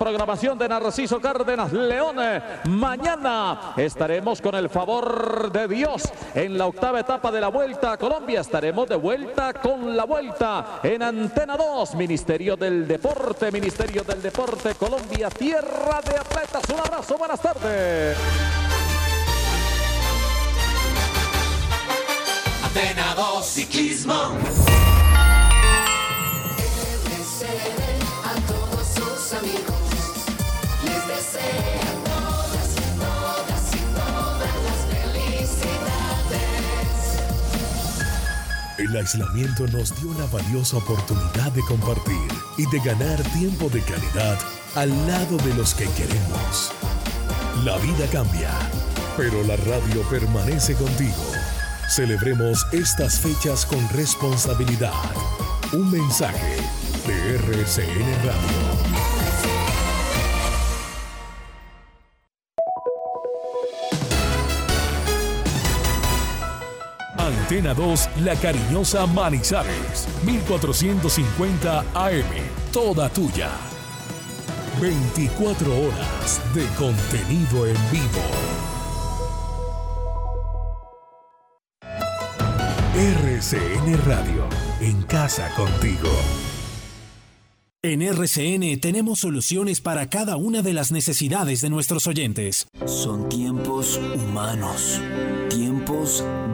programación de Narciso Cárdenas León. Mañana estaremos con el favor de Dios en la octava etapa de la Vuelta a Colombia. Estaremos de vuelta con la Vuelta en Antena 2, Ministerio del Deporte, Ministerio del Deporte Colombia, Tierra de Atletas. Un abrazo, buenas tardes. Antena 2 Ciclismo. a todos sus amigos. El aislamiento nos dio la valiosa oportunidad de compartir y de ganar tiempo de calidad al lado de los que queremos. La vida cambia, pero la radio permanece contigo. Celebremos estas fechas con responsabilidad. Un mensaje de RCN Radio. Antena 2, La Cariñosa Manizales, 1450 AM, toda tuya. 24 horas de contenido en vivo. RCN Radio, en casa contigo. En RCN tenemos soluciones para cada una de las necesidades de nuestros oyentes. Son tiempos humanos, tiempos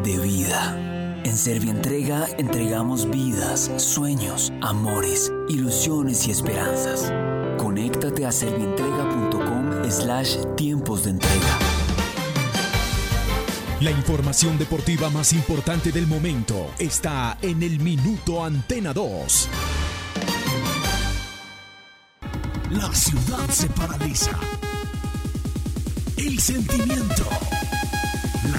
de vida. En Servientrega entregamos vidas, sueños, amores, ilusiones y esperanzas. Conéctate a servientrega.com slash tiempos de entrega. La información deportiva más importante del momento está en el Minuto Antena 2. La ciudad se paraliza. El sentimiento.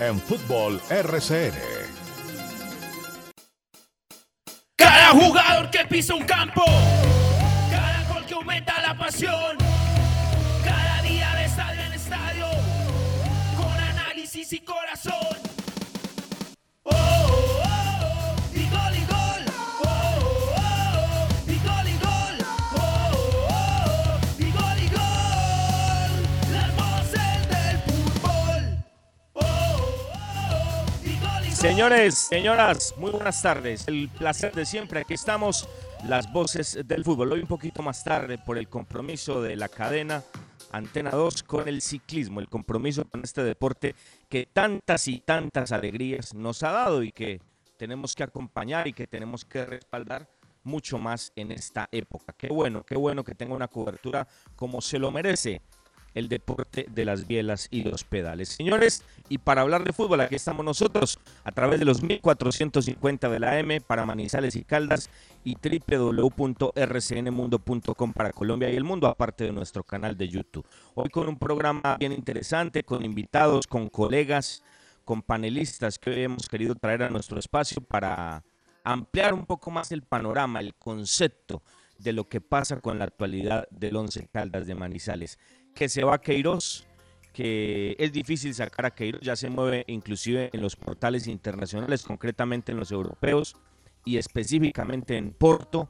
en Fútbol RCN. Cada jugador que pisa un campo, cada gol que aumenta la pasión, cada día de estadio en estadio, con análisis y corazón. Señores, señoras, muy buenas tardes. El placer de siempre. Aquí estamos, las voces del fútbol. Hoy un poquito más tarde por el compromiso de la cadena Antena 2 con el ciclismo, el compromiso con este deporte que tantas y tantas alegrías nos ha dado y que tenemos que acompañar y que tenemos que respaldar mucho más en esta época. Qué bueno, qué bueno que tenga una cobertura como se lo merece el deporte de las bielas y los pedales. Señores, y para hablar de fútbol, aquí estamos nosotros a través de los 1450 de la M para Manizales y Caldas y www.rcnmundo.com para Colombia y el mundo, aparte de nuestro canal de YouTube. Hoy con un programa bien interesante, con invitados, con colegas, con panelistas que hoy hemos querido traer a nuestro espacio para ampliar un poco más el panorama, el concepto de lo que pasa con la actualidad del Once Caldas de Manizales. Que se va a Queiroz, que es difícil sacar a Queiroz, ya se mueve inclusive en los portales internacionales, concretamente en los europeos y específicamente en Porto.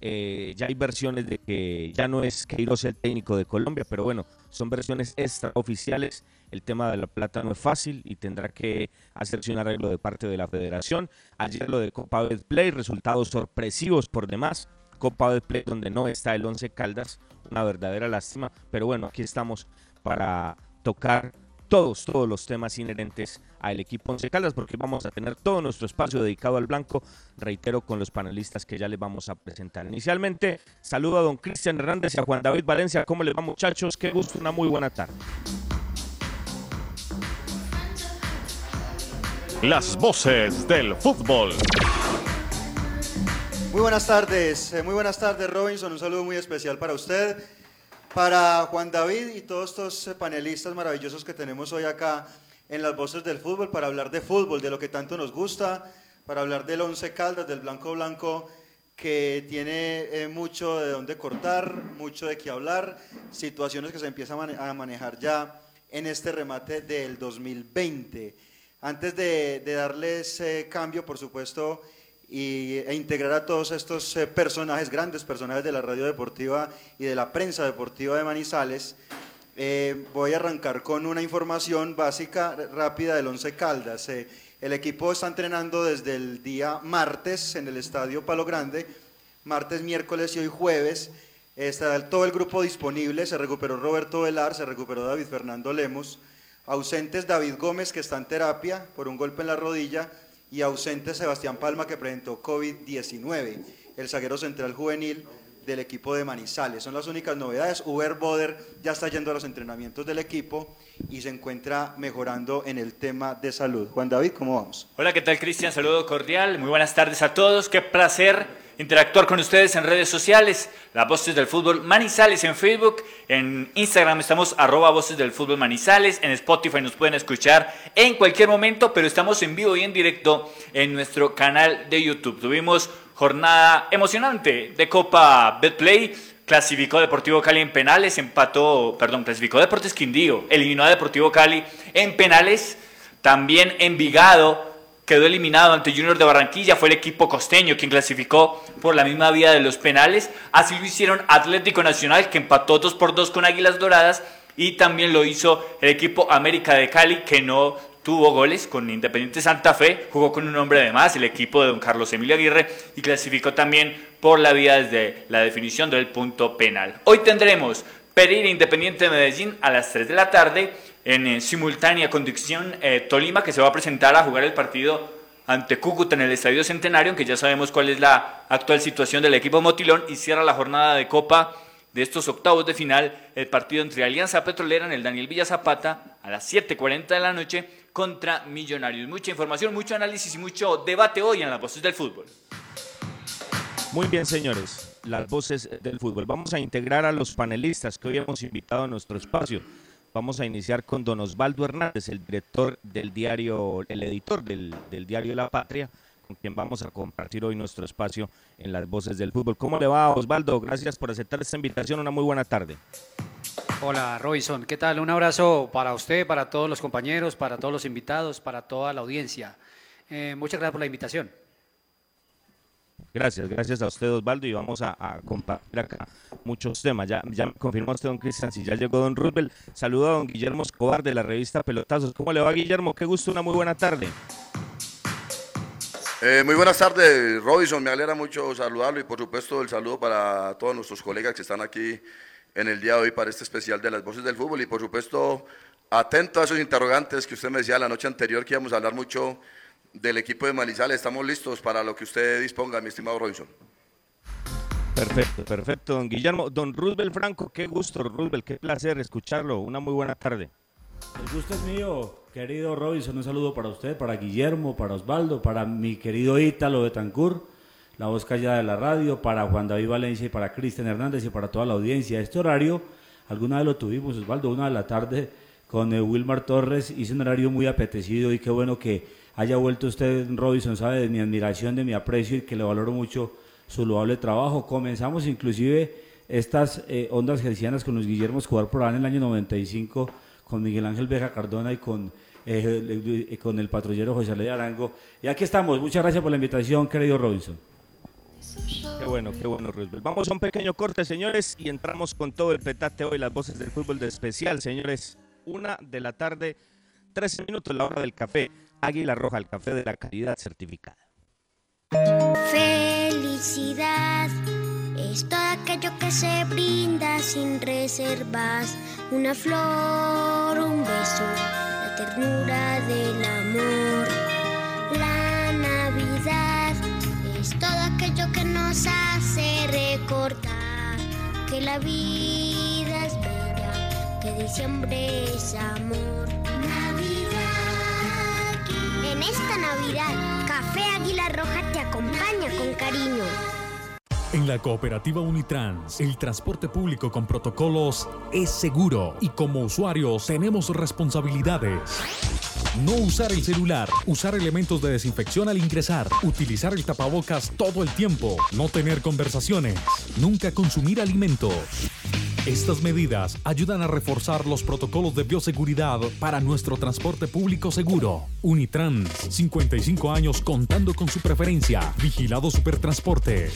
Eh, ya hay versiones de que ya no es Queiroz el técnico de Colombia, pero bueno, son versiones extraoficiales. El tema de la plata no es fácil y tendrá que hacerse un arreglo de parte de la federación. Ayer lo de Copa Betplay, resultados sorpresivos por demás. Copa Betplay donde no está el 11 Caldas, una verdadera lástima, pero bueno, aquí estamos para tocar todos, todos los temas inherentes al equipo Once Caldas, porque vamos a tener todo nuestro espacio dedicado al blanco, reitero, con los panelistas que ya les vamos a presentar. Inicialmente, saludo a don Cristian Hernández y a Juan David Valencia. ¿Cómo les va, muchachos? Qué gusto, una muy buena tarde. Las voces del fútbol. Muy buenas tardes, eh, muy buenas tardes Robinson, un saludo muy especial para usted. Para Juan David y todos estos eh, panelistas maravillosos que tenemos hoy acá en las voces del fútbol, para hablar de fútbol, de lo que tanto nos gusta, para hablar del Once Caldas, del Blanco Blanco, que tiene eh, mucho de dónde cortar, mucho de qué hablar, situaciones que se empiezan a mane- a manejar ya en este remate del 2020. Antes de, de darles eh, cambio, por supuesto, y, e integrar a todos estos eh, personajes, grandes personajes de la radio deportiva y de la prensa deportiva de Manizales, eh, voy a arrancar con una información básica, rápida del Once Caldas. Eh, el equipo está entrenando desde el día martes en el Estadio Palo Grande, martes, miércoles y hoy jueves. Está todo el grupo disponible, se recuperó Roberto Velar, se recuperó David Fernando Lemos, ausentes David Gómez que está en terapia por un golpe en la rodilla y ausente Sebastián Palma que presentó COVID-19, el zaguero central juvenil del equipo de Manizales. Son las únicas novedades. Uber Boder ya está yendo a los entrenamientos del equipo y se encuentra mejorando en el tema de salud. Juan David, ¿cómo vamos? Hola, ¿qué tal Cristian? Saludo cordial, muy buenas tardes a todos. Qué placer interactuar con ustedes en redes sociales, las voces del fútbol Manizales en Facebook, en Instagram estamos arroba voces del fútbol Manizales, en Spotify nos pueden escuchar en cualquier momento, pero estamos en vivo y en directo en nuestro canal de YouTube. Tuvimos jornada emocionante de Copa Betplay. Clasificó Deportivo Cali en penales, empató, perdón, clasificó Deportes Quindío, eliminó a Deportivo Cali en penales. También Envigado quedó eliminado ante Junior de Barranquilla, fue el equipo costeño quien clasificó por la misma vía de los penales. Así lo hicieron Atlético Nacional, que empató 2 por 2 con Águilas Doradas, y también lo hizo el equipo América de Cali, que no tuvo goles con Independiente Santa Fe, jugó con un hombre de más, el equipo de don Carlos Emilio Aguirre, y clasificó también por la vía desde la definición del punto penal. Hoy tendremos Pereira Independiente de Medellín a las 3 de la tarde en eh, simultánea conducción eh, Tolima que se va a presentar a jugar el partido ante Cúcuta en el Estadio Centenario, que ya sabemos cuál es la actual situación del equipo Motilón y cierra la jornada de Copa de estos octavos de final el partido entre Alianza Petrolera en el Daniel Villa Zapata a las 7.40 de la noche contra Millonarios. Mucha información, mucho análisis y mucho debate hoy en las voces del fútbol. Muy bien, señores, las voces del fútbol. Vamos a integrar a los panelistas que hoy hemos invitado a nuestro espacio. Vamos a iniciar con don Osvaldo Hernández, el director del diario, el editor del, del diario La Patria, con quien vamos a compartir hoy nuestro espacio en las voces del fútbol. ¿Cómo le va, Osvaldo? Gracias por aceptar esta invitación. Una muy buena tarde. Hola Robinson, ¿qué tal? Un abrazo para usted, para todos los compañeros, para todos los invitados, para toda la audiencia. Eh, muchas gracias por la invitación. Gracias, gracias a usted, Osvaldo, y vamos a, a compartir acá muchos temas. Ya, ya me confirmó usted, don Cristian, si ya llegó don Roosevelt. Saludo a don Guillermo Escobar de la revista Pelotazos. ¿Cómo le va, Guillermo? Qué gusto, una muy buena tarde. Eh, muy buenas tardes, Robinson. Me alegra mucho saludarlo y por supuesto el saludo para todos nuestros colegas que están aquí en el día de hoy para este especial de las voces del fútbol y por supuesto atento a esos interrogantes que usted me decía la noche anterior que íbamos a hablar mucho del equipo de Manizales. Estamos listos para lo que usted disponga, mi estimado Robinson. Perfecto, perfecto, don Guillermo. Don Roosevelt Franco, qué gusto, Roosevelt, qué placer escucharlo. Una muy buena tarde. El gusto es mío, querido Robinson. Un saludo para usted, para Guillermo, para Osvaldo, para mi querido Ítalo Betancourt, la voz callada de la radio, para Juan David Valencia y para Cristian Hernández y para toda la audiencia. Este horario, alguna vez lo tuvimos, Osvaldo, una de la tarde con eh, Wilmar Torres. Hizo un horario muy apetecido y qué bueno que haya vuelto usted, Robinson, sabe de mi admiración, de mi aprecio y que le valoro mucho su loable trabajo. Comenzamos inclusive estas eh, ondas gercianas con los Guillermo Escobar por ahí en el año 95 con Miguel Ángel Beja Cardona y con, eh, con el patrullero José Ley Arango. Y aquí estamos. Muchas gracias por la invitación, querido Robinson. Qué bueno, qué bueno, Roosevelt. Vamos a un pequeño corte, señores, y entramos con todo el petate hoy, las voces del fútbol de especial, señores. Una de la tarde, 13 minutos, la hora del café. Águila Roja, el café de la calidad certificada. Felicidad es todo aquello que se brinda sin reservas. Una flor, un beso, la ternura del amor. Que nos hace recordar que la vida es bella, que diciembre es amor. Navidad. En esta Navidad, Café Águila Roja te acompaña con cariño. En la cooperativa Unitrans, el transporte público con protocolos es seguro y como usuarios tenemos responsabilidades. No usar el celular, usar elementos de desinfección al ingresar, utilizar el tapabocas todo el tiempo, no tener conversaciones, nunca consumir alimentos. Estas medidas ayudan a reforzar los protocolos de bioseguridad para nuestro transporte público seguro. Unitrans, 55 años contando con su preferencia. Vigilado Supertransporte.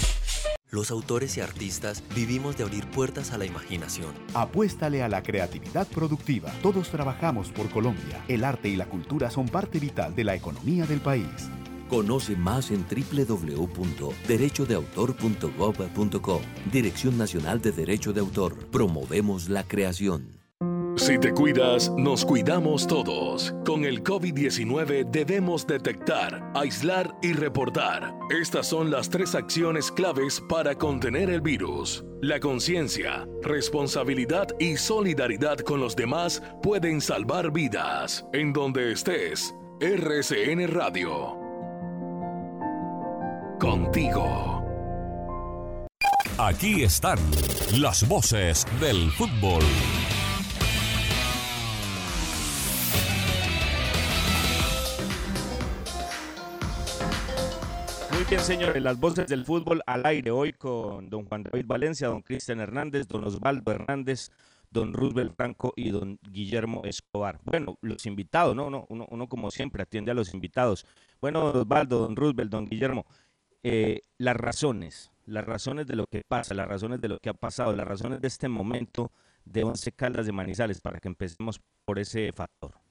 Los autores y artistas vivimos de abrir puertas a la imaginación. Apuéstale a la creatividad productiva. Todos trabajamos por Colombia. El arte y la cultura son parte vital de la economía del país. Conoce más en www.derechodeautor.gov.co. Dirección Nacional de Derecho de Autor. Promovemos la creación. Si te cuidas, nos cuidamos todos. Con el COVID-19 debemos detectar, aislar y reportar. Estas son las tres acciones claves para contener el virus. La conciencia, responsabilidad y solidaridad con los demás pueden salvar vidas. En donde estés, RCN Radio. Contigo. Aquí están las voces del fútbol. Bien, señores, las voces del fútbol al aire hoy con don Juan David Valencia, don Cristian Hernández, don Osvaldo Hernández, don Roosevelt Franco y don Guillermo Escobar. Bueno, los invitados, ¿no? Uno, uno, uno como siempre atiende a los invitados. Bueno, don Osvaldo, don Roosevelt, don Guillermo, eh, las razones, las razones de lo que pasa, las razones de lo que ha pasado, las razones de este momento de Once Caldas de Manizales, para que empecemos por ese factor.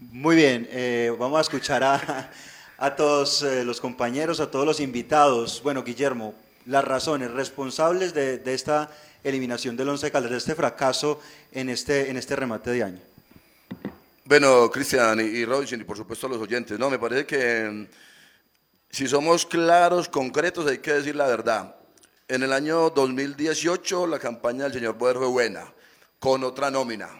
Muy bien, eh, vamos a escuchar a, a todos eh, los compañeros, a todos los invitados. Bueno, Guillermo, las razones responsables de, de esta eliminación del Once Caldas, de este fracaso en este, en este remate de año. Bueno, Cristian y, Robinson, y por supuesto a los oyentes, no, me parece que mm, si somos claros, concretos, hay que decir la verdad. En el año 2018 la campaña del señor Boder fue buena, con otra nómina.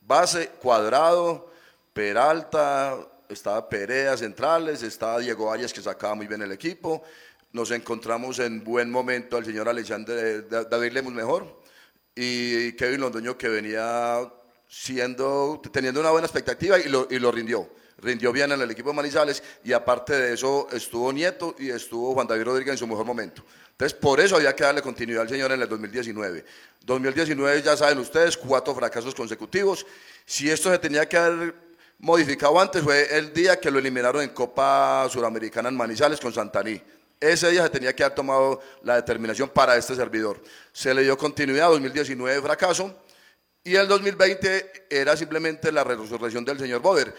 Base, cuadrado, Peralta, estaba Perea centrales, estaba Diego Arias que sacaba muy bien el equipo. Nos encontramos en buen momento al señor Alexander Da- David Lemus mejor y Kevin Londoño que venía siendo, teniendo una buena expectativa y lo, y lo rindió. Rindió bien en el equipo de Manizales y aparte de eso estuvo Nieto y estuvo Juan David Rodríguez en su mejor momento. Entonces, por eso había que darle continuidad al señor en el 2019. 2019, ya saben ustedes, cuatro fracasos consecutivos. Si esto se tenía que haber modificado antes, fue el día que lo eliminaron en Copa Suramericana en Manizales con Santaní. Ese día se tenía que haber tomado la determinación para este servidor. Se le dio continuidad, 2019 fracaso, y el 2020 era simplemente la resurrección del señor Boder.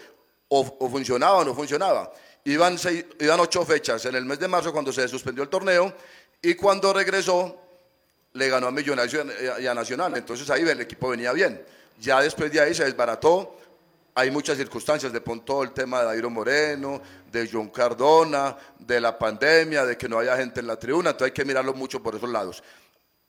O, funcionaba o no funcionaba. Iban, seis- iban ocho fechas en el mes de marzo cuando se suspendió el torneo y cuando regresó le ganó a Millonarios y a Nacional. Entonces ahí el equipo venía bien. Ya después de ahí se desbarató. Hay muchas circunstancias, de pronto el tema de Dairo Moreno, de John Cardona, de la pandemia, de que no haya gente en la tribuna, entonces hay que mirarlo mucho por esos lados.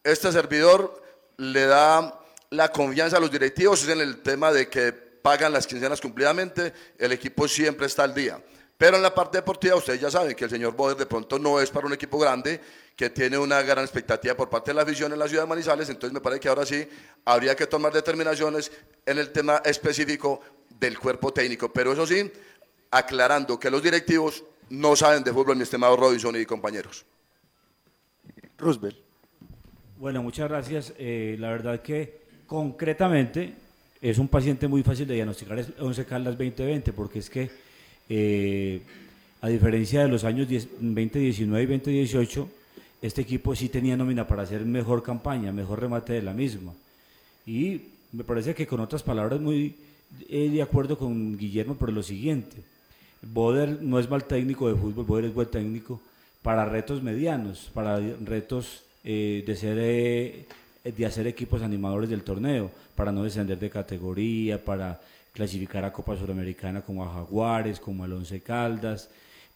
Este servidor le da la confianza a los directivos en el tema de que pagan las quincenas cumplidamente, el equipo siempre está al día. Pero en la parte deportiva ustedes ya saben que el señor Boder de pronto no es para un equipo grande, que tiene una gran expectativa por parte de la afición en la ciudad de Manizales, entonces me parece que ahora sí habría que tomar determinaciones en el tema específico del cuerpo técnico. Pero eso sí, aclarando que los directivos no saben de fútbol, mi estimado Robinson y compañeros. Roosevelt. Bueno, muchas gracias. Eh, la verdad que concretamente es un paciente muy fácil de diagnosticar es 11 Caldas 2020 porque es que eh, a diferencia de los años 10 2019 y 2018 este equipo sí tenía nómina para hacer mejor campaña, mejor remate de la misma. Y me parece que con otras palabras muy eh, de acuerdo con Guillermo, pero lo siguiente, Boder no es mal técnico de fútbol, Boder es buen técnico para retos medianos, para retos eh, de ser eh, de hacer equipos animadores del torneo, para no descender de categoría, para clasificar a Copa Suramericana como a Jaguares, como al Once Caldas,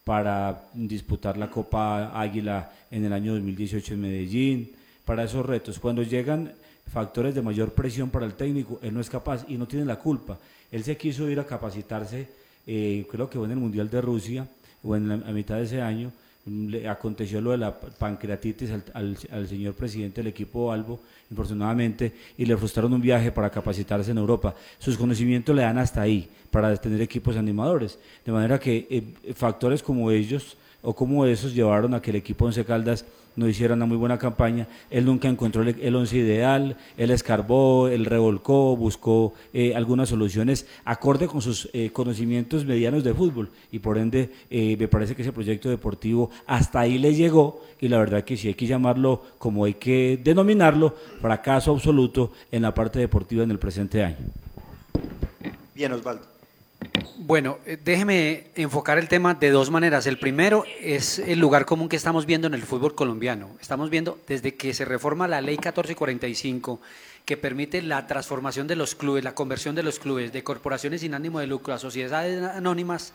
para disputar la Copa Águila en el año 2018 en Medellín, para esos retos. Cuando llegan factores de mayor presión para el técnico, él no es capaz y no tiene la culpa. Él se quiso ir a capacitarse, eh, creo que fue en el Mundial de Rusia, o en la, mitad de ese año, le aconteció lo de la pancreatitis al, al- señor presidente del equipo Albo, infortunadamente, y le frustraron un viaje para capacitarse en Europa. Sus conocimientos le dan hasta ahí para tener equipos animadores. De manera que eh, factores como ellos o como esos llevaron a que el equipo Once Caldas no hiciera una muy buena campaña. Él nunca encontró el, once ideal, él escarbó, él revolcó, buscó eh, algunas soluciones acorde con sus eh, conocimientos medianos de fútbol y por ende eh, me parece que ese proyecto deportivo hasta ahí le llegó y la verdad que sí hay que llamarlo como hay que denominarlo, fracaso absoluto en la parte deportiva en el presente año. Bien, Osvaldo. Bueno, eh, déjeme enfocar el tema de dos maneras. El primero es el lugar común que estamos viendo en el fútbol colombiano. Estamos viendo desde que se reforma la ley 1445 que permite la transformación de los clubes, la conversión de los clubes de corporaciones sin ánimo de lucro a sociedades anónimas,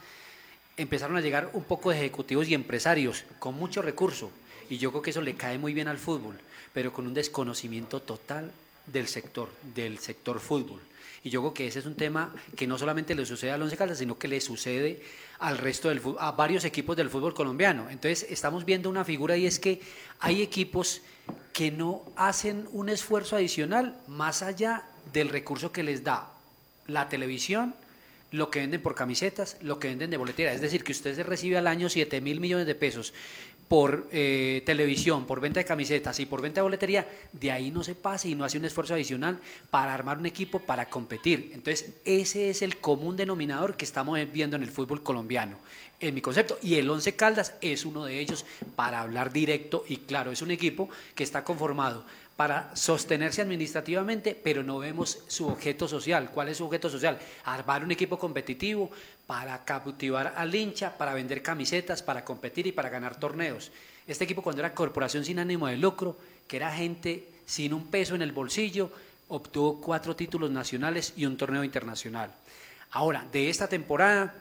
empezaron a llegar un poco de ejecutivos y empresarios con mucho recurso. Y yo creo que eso le cae muy bien al fútbol, pero con un desconocimiento total del sector, del sector fútbol. Y yo creo que ese es un tema que no solamente le sucede al Once Caldas, sino que le sucede al resto del a varios equipos del fútbol colombiano. Entonces, estamos viendo una figura y es que hay equipos que no hacen un esfuerzo adicional más allá del recurso que les da la televisión, lo que venden por camisetas, lo que venden de boletera. Es decir, que usted se recibe al año 7 mil millones de pesos por eh, televisión, por venta de camisetas y por venta de boletería, de ahí no se pase y no hace un esfuerzo adicional para armar un equipo para competir. Entonces, ese es el común denominador que estamos viendo en el fútbol colombiano, en mi concepto. Y el Once Caldas es uno de ellos para hablar directo y claro, es un equipo que está conformado para sostenerse administrativamente, pero no vemos su objeto social. ¿Cuál es su objeto social? Armar un equipo competitivo para cautivar al hincha, para vender camisetas, para competir y para ganar torneos. Este equipo cuando era corporación sin ánimo de lucro, que era gente sin un peso en el bolsillo, obtuvo cuatro títulos nacionales y un torneo internacional. Ahora, de esta temporada,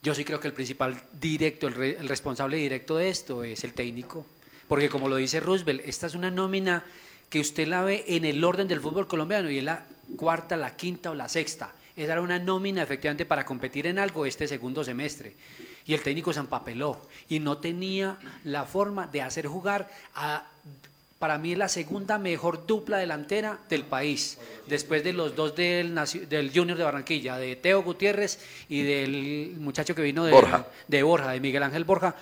yo sí creo que el principal directo, el, re- el responsable directo de esto es el técnico, porque como lo dice Roosevelt, esta es una nómina que usted la ve en el orden del fútbol colombiano y es la cuarta, la quinta o la sexta. Esa era una nómina efectivamente para competir en algo este segundo semestre. Y el técnico se empapeló y no tenía la forma de hacer jugar a, para mí, la segunda mejor dupla delantera del país, después de los dos del, del Junior de Barranquilla, de Teo Gutiérrez y del muchacho que vino de Borja. de Borja, de Miguel Ángel Borja.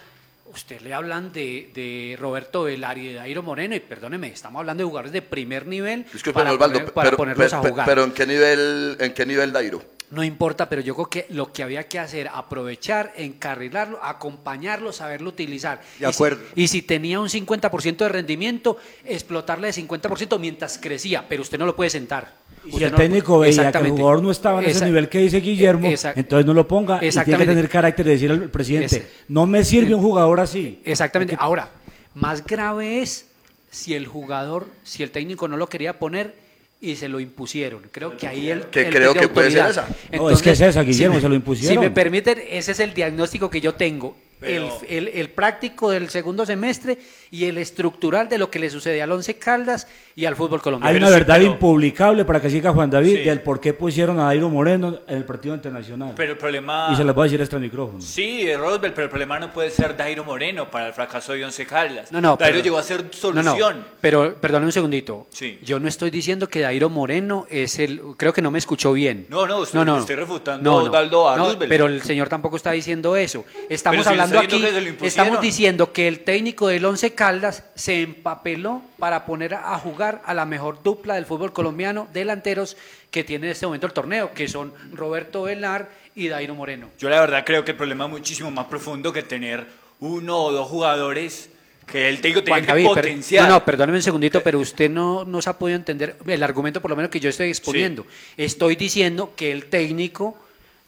Usted le hablan de, de Roberto Velar y de Dairo Moreno, y perdóneme, estamos hablando de jugadores de primer nivel Disculpe, para, Osvaldo, poner- para pero, ponerlos pero- a jugar. pero ¿en qué nivel, en qué nivel Dairo? No importa, pero yo creo que lo que había que hacer, aprovechar, encarrilarlo, acompañarlo, saberlo utilizar. De Y si- acuerdo. Y si, tenía un 50% de rendimiento, explotarle de 50% mientras crecía, pero usted no lo puede sentar. Y si el no técnico veía que el jugador no estaba en ese nivel que dice Guillermo, Exact- entonces no lo ponga y tiene que tener carácter de decir al presidente, Ese- no me sirve un jugador así. Exactamente. Ahora, más grave es si el jugador, si el técnico no lo quería poner y se lo impusieron. Creo que ahí el Que el creo que puede ser esa. No, es que es esa, Guillermo, me- se lo impusieron. Si me permiten, ese es el diagnóstico que yo tengo. El, Pero- el- el práctico del segundo semestre y el estructural de lo que le sucede al Once Caldas y al fútbol colombiano. Hay una sí, verdad pero- impublicable para que siga Juan David Sí. del por qué pusieron a Dairo Moreno en el partido internacional. Pero el problema... Y se las voy a decir extra micrófono. Sí, Roosevelt, pero el problema no puede ser Dairo Moreno para el fracaso de Once Caldas. No, no, Dairo pero- llegó a ser No, solución. no, pero perdóneme un segundito. Sí. Yo no estoy diciendo que Dairo Moreno es el. Creo que no me escuchó bien. No, no, usted- estoy refutando No, a no. Osvaldo a No, Roosevelt. pero el señor tampoco está diciendo eso. Estamos hablando diciendo aquí. se. Estamos diciendo que el técnico del Once Caldas se empapeló para poner a jugar a la mejor dupla del fútbol colombiano, delanteros que tiene en este momento el torneo, que son Roberto Velar y Dairo Moreno. Yo la verdad creo que el problema es muchísimo más profundo que tener uno o dos jugadores que el técnico tenía Juan que potenciar. no, no, perdóneme un segundito, pero usted no nos ha podido entender el argumento por lo menos que yo estoy exponiendo. Estoy diciendo que el técnico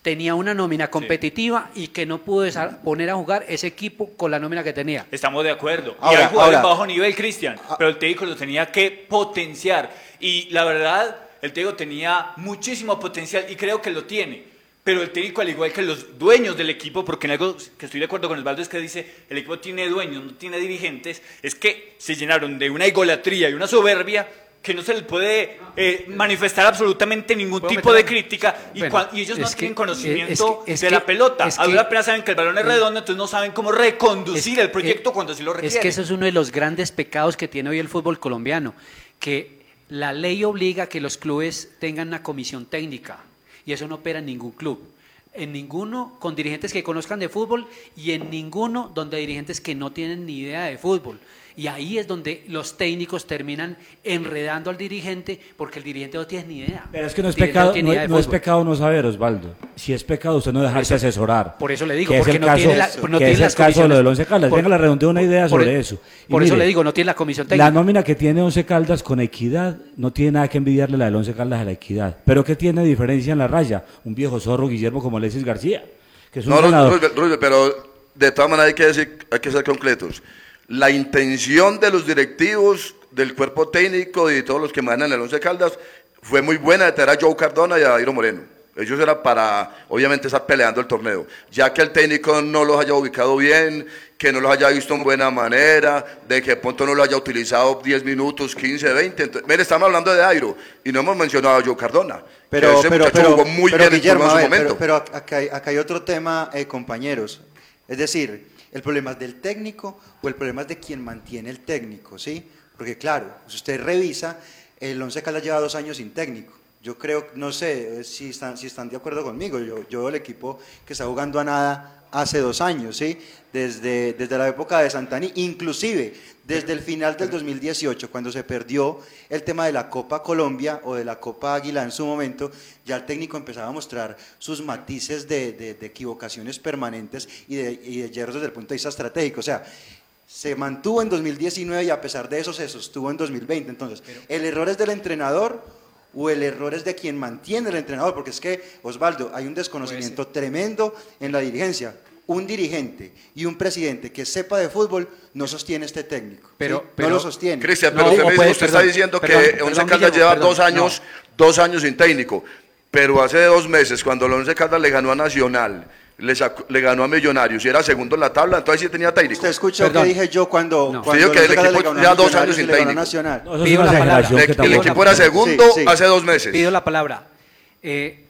tenía una nómina competitiva y que no pudo poner a jugar ese equipo con la nómina que tenía. Estamos de acuerdo. Ahora, y hay jugadores ahora- bajo nivel, Cristian, pero el técnico lo tenía que potenciar. Y la verdad, el técnico tenía muchísimo potencial y creo que lo tiene. Pero el técnico, al igual que los dueños del equipo, porque en algo que estoy de acuerdo con Osvaldo es que dice, el equipo tiene dueños, no tiene dirigentes, es que se llenaron de una egolatría y una soberbia que no se les puede eh, manifestar absolutamente ningún ¿Puedo tipo meter de crítica y, Bueno, y ellos no que- tienen eh, conocimiento es que- es de que- la pelota. es A que- duras penas saben que el balón es Mm. redondo, entonces no saben cómo reconducir el proyecto eh, cuando sí lo requieren. Es que eso es uno de los grandes pecados que tiene hoy el fútbol colombiano, que la ley obliga a que los clubes tengan una comisión técnica y eso no opera en ningún club. En ninguno con dirigentes que conozcan de fútbol y en ninguno donde hay dirigentes que no tienen ni idea de fútbol. Y ahí es donde los técnicos terminan enredando al dirigente porque el dirigente no tiene ni idea. Pero es que no es pecado, no, es pecado no saber, Osvaldo. Si es pecado, usted no dejarse asesorar. por eso le digo, que es porque el no caso, tiene la- no que tiene es el las caso de lo del Once Caldas. Por- Venga, le redondeo una idea por- sobre eso. Y Por eso le digo, no tiene la comisión La técnica. nómina que tiene Once Caldas con Equidad no tiene nada que envidiarle la del Once Caldas a la Equidad. Pero ¿qué tiene diferencia en la raya? Un viejo zorro Guillermo como Alexis García, que es un No, Ru- ganador. Roosevelt, Roosevelt, pero de todas maneras hay que, decir, hay que ser concretos. La intención de los directivos, del cuerpo técnico y de todos los que mandan el Once Caldas fue muy buena de tener a Joe Cardona y a Dairo Moreno. Ellos era para, obviamente, estar peleando el torneo. Ya que el técnico no los haya ubicado bien, que no los haya visto en buena manera, de que de pronto no lo haya utilizado 10 minutos, 15, 20. Entonces, mire, estamos hablando de Dairo y no hemos mencionado a Joe Cardona. Pero, ese pero, muchacho pero, jugó muy pero, bien en su momento. pero, pero acá, hay, acá hay otro tema, eh, compañeros. Es decir, el problema es del técnico o el problema es de quien mantiene el técnico, ¿sí? Porque claro, si usted revisa, el Once Caldas lleva dos años sin técnico. Yo creo, no sé eh, si están, si están de acuerdo conmigo, yo, yo el equipo que está jugando a nada hace dos años, ¿sí? Desde, desde la época de Santani, inclusive desde el final del 2018, cuando se perdió el tema de la Copa Colombia o de la Copa Águila en su momento, ya el técnico empezaba a mostrar sus matices de, de- de equivocaciones permanentes y de, y de desde el punto de vista estratégico. O sea, se mantuvo en 2019 y a pesar de eso se sostuvo en 2020. Entonces, ¿el error es del entrenador o el error es de quien mantiene el entrenador? Porque es que, Osvaldo, hay un desconocimiento tremendo en la dirigencia. Un dirigente y un presidente que sepa de fútbol no sostiene este técnico. Pero- ¿sí? pero- no lo sostiene. Cristian, No, pero usted, o me dice- puede- usted perdón, está diciendo perdón, que Once Caldas lleva perdón, dos años, dos años sin técnico, pero hace dos meses cuando el Once Caldas le ganó a Nacional, le, sacó- le ganó a Millonarios y era segundo en la tabla, entonces sí tenía técnico. ¿Usted escuchó qué dije yo cuando, No. cuando Usted dijo que el el equipo le ganó a lleva dos años sin técnico. Nacional? No, Pido la palabra. que El tampoco- equipo era segundo Sí, sí. hace dos meses. Pido la palabra. Eh,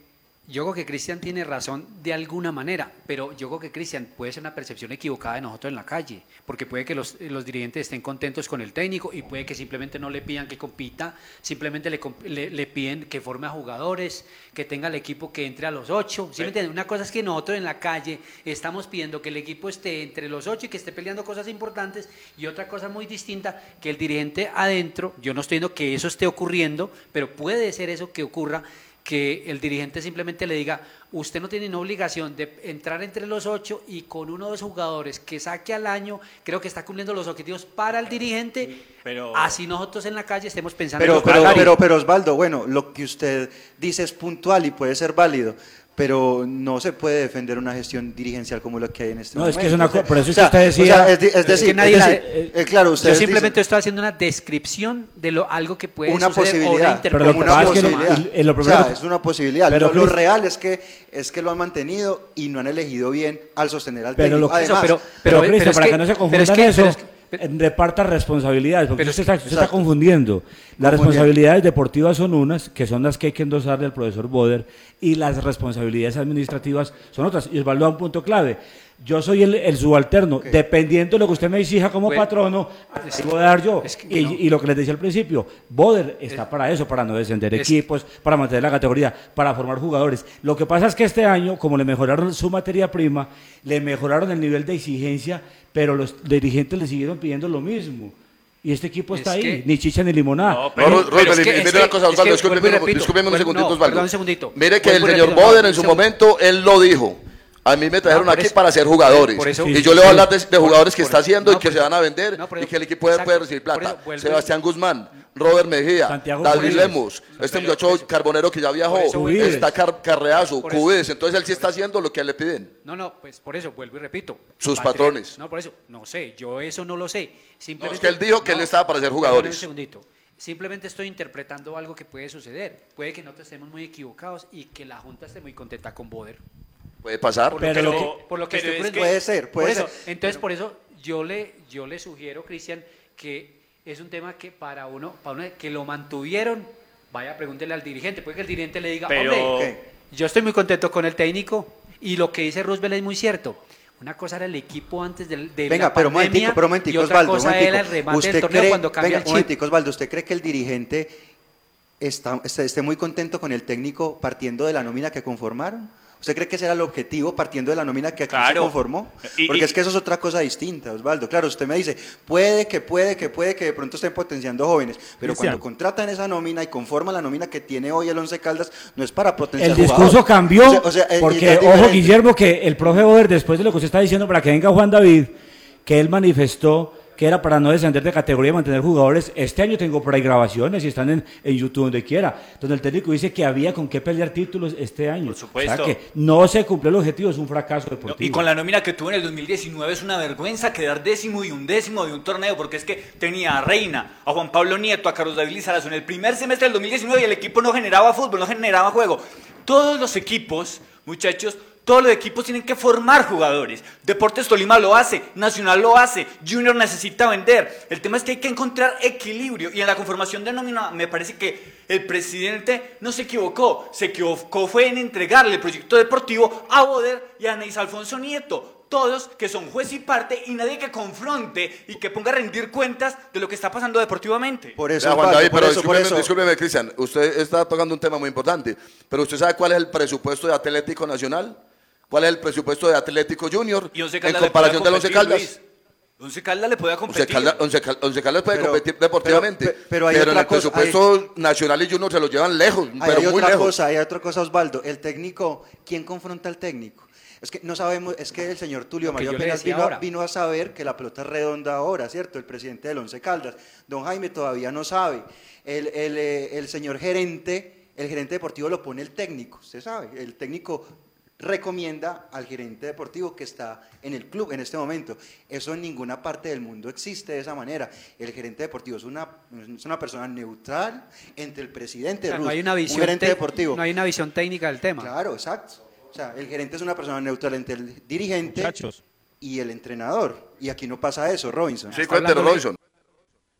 yo creo que Cristian tiene razón de alguna manera, pero yo creo que Cristian puede ser una percepción equivocada de nosotros en la calle, porque puede que los, los dirigentes estén contentos con el técnico y puede que simplemente no le pidan que compita, simplemente le, le- le piden que forme a jugadores, que tenga el equipo que entre a los ocho. ¿sí me? Una cosa es que nosotros en la calle estamos pidiendo que el equipo esté entre los ocho y que esté peleando cosas importantes, y otra cosa muy distinta, que el dirigente adentro, yo no estoy diciendo que eso esté ocurriendo, pero puede ser eso que ocurra, que el dirigente simplemente le diga, usted no tiene una obligación de entrar entre los ocho y con uno de los jugadores que saque al año, creo que está cumpliendo los objetivos para el dirigente, Pero- así nosotros en la calle estemos pensando en Pero, pero, pero Osvaldo, bueno, lo que usted dice es puntual y puede ser válido, pero no se puede defender una gestión dirigencial como la que hay en este No, momento. es que es una co- por eso es O sea, que usted o sea, decía- es, di- es Es decir, que nadie es la- decir, eh, claro, yo ustedes simplemente dicen- estoy haciendo una descripción de lo algo que puede una suceder o posibilidad, una Pero lo que una es que lo- posibilidad. lo o sea, es una posibilidad. pero lo, real es que es que lo han mantenido y no han elegido bien al sostener al Pero técnico. lo que- Además, pero, pero- Cristian, pero es para que- que, no se pero confundan es que- eso, reparta responsabilidades, porque Pero usted, es que- está, usted está exacto. confundiendo. Las responsabilidades deportivas son unas, que son las que hay que endosarle al profesor Boder, y las responsabilidades administrativas son otras. Y Osvaldo da un punto clave. Yo soy el, el subalterno, dependiendo de lo que usted me exija como Bueno, patrono, así voy a dar yo. es que y, no. y lo que les decía al principio, Boder está para eso, para no descender es- equipos, para mantener la categoría, para formar jugadores. Lo que pasa es que este año, como le mejoraron su materia prima, le mejoraron el nivel de exigencia, pero los dirigentes le siguieron pidiendo lo mismo. Y este equipo Es está ahí, que- ni chicha ni limonada. No, No, pero- Ro- pero Roosevelt, es que- mire es una que- cosa, Osvaldo, discúlpeme, no. Mire que el señor repito, no, Boder en su momento, él lo dijo. A mí me trajeron No, aquí eso- para ser jugadores. eso- y Sí, yo le voy a hablar de, de jugadores que Por- está haciendo no, y que se van a vender no, y que el equipo puede, exacto, puede recibir plata. Sebastián Guzmán, Robert Mejía, Santiago David. Lemos, este muchacho Carbonero que ya viajó, está Car- Carreazo, Cubides. Entonces él sí está haciendo lo que le piden. No, no, pues por eso vuelvo y repito. Sus patrones. No, por eso, no sé, yo eso no lo sé. Simplemente, es que él dijo que él estaba para ser jugadores. Un segundito. Simplemente estoy interpretando algo que puede suceder. Puede que nosotros estemos muy equivocados y que la Junta esté muy contenta con Boder. Puede pasar. Por Pero lo lo que, por lo que pero estoy es que-. Puede ser, puede Por eso, ser. Entonces, por eso yo le, yo le sugiero, Cristian, que es un tema que para uno, para uno que lo mantuvieron, vaya pregúntele al dirigente, puede que el dirigente le diga, Pero- hombre, yo estoy muy contento con el técnico y lo que dice Roosevelt es muy cierto. Una cosa era el equipo antes del, de Venga, la pero un pandemia momentico, pero momentico, y otra Osvaldo, un cosa momentico. era el remate ¿Usted del torneo cree- cuando cambia venga, el chip. momentico, Osvaldo, ¿usted cree que el dirigente está, esté muy contento con el técnico partiendo de la nómina que conformaron? ¿Usted cree que ese era el objetivo partiendo de la nómina que aquí se conformó? Porque y- es que eso es otra cosa distinta, Osvaldo. Claro, usted me dice, puede que, puede que, puede que de pronto estén potenciando jóvenes, pero Cristian. cuando contratan esa nómina y conforman la nómina que tiene hoy el Once Caldas, no es para potenciar El discurso jugadores. cambió O sea, o sea, y porque, ojo. Guillermo, que el profe Boder, después de lo que usted está diciendo, para que venga Juan David, que él manifestó que era para no descender de categoría y mantener jugadores. Este año tengo por ahí grabaciones y están en, en YouTube donde quiera, donde el técnico dice que había con qué pelear títulos este año. Por supuesto. O sea que no se cumplió el objetivo, es un fracaso deportivo. Y con la nómina que tuvo en el 2019 es una vergüenza quedar décimo y undécimo de un torneo, porque es que tenía a Reina, a Juan Pablo Nieto, a Carlos David Lizarazo en el primer semestre del 2019 y el equipo no generaba fútbol, no generaba juego. Todos los equipos, muchachos, todos los equipos tienen que formar jugadores. Deportes Tolima lo hace, Nacional lo hace, Junior necesita vender. El tema es que hay que encontrar equilibrio y en la conformación de nómina me parece que el presidente no se equivocó, se equivocó fue en entregarle el proyecto deportivo a Boder y a Neis Alfonso Nieto. Todos que son juez y parte y nadie que confronte y que ponga a rendir cuentas de lo que está pasando deportivamente. Por Vea, Juan David, pero discúlpeme, discúlpeme, Cristian, usted está tocando un tema muy importante, pero usted sabe cuál es el presupuesto de Atlético Nacional, cuál es el presupuesto de Atlético Junior Y en Caldas comparación del Once Caldas. Luis. Once Caldas le puede Once competir. Caldas, Once Cal- Once Caldas puede Pero- competir deportivamente, pero- pero hay en otra el cosa, presupuesto Nacional y Junior se lo llevan lejos, Ahí pero hay muy otra lejos. cosa, hay otra cosa, Osvaldo. El técnico, ¿quién confronta al técnico? Es que no sabemos, es que el señor Tulio Mario apenas vino a saber que la pelota es redonda ahora, ¿cierto? El presidente del Once Caldas. Don Jaime todavía no sabe. El, el, eh, el señor gerente, el gerente deportivo lo pone el técnico, usted sabe. El técnico recomienda al gerente deportivo que está en el club en este momento. Eso en ninguna parte del mundo existe de esa manera. El gerente deportivo es una, es una persona neutral entre el presidente O sea, no hay una un visión gerente te- deportivo. no hay una visión técnica del tema. Claro, exacto. O sea, el gerente es una persona neutral entre el dirigente Muchachos. y el entrenador. Y aquí no pasa eso, Robinson. Sí, cuéntelo, Robinson.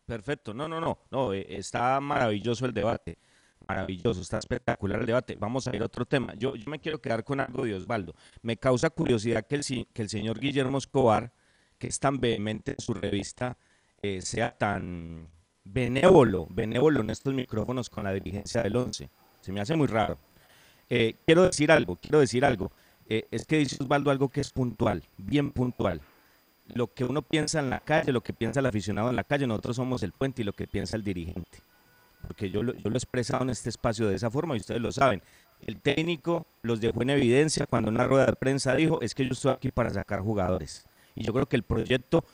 Perfecto, no, no, no, no, eh, está maravilloso el debate, maravilloso, está espectacular el debate. Vamos a ir a otro tema. Yo, yo me quiero quedar con algo de Osvaldo. Me causa curiosidad que el, que el señor Guillermo Escobar, que es tan vehemente en su revista, eh, sea tan benévolo, benévolo en estos micrófonos con la dirigencia del 11. Se me hace muy raro. Eh, quiero decir algo, quiero decir algo. Eh, es que dice Osvaldo algo que es puntual, bien puntual lo que uno piensa en la calle, lo que piensa el aficionado en la calle, nosotros somos el puente y lo que piensa el dirigente. Porque yo lo, yo lo he expresado en este espacio de esa forma y ustedes lo saben. El técnico los dejó en evidencia cuando una rueda de prensa dijo, es que yo estoy aquí para sacar jugadores. Y yo creo que el proyecto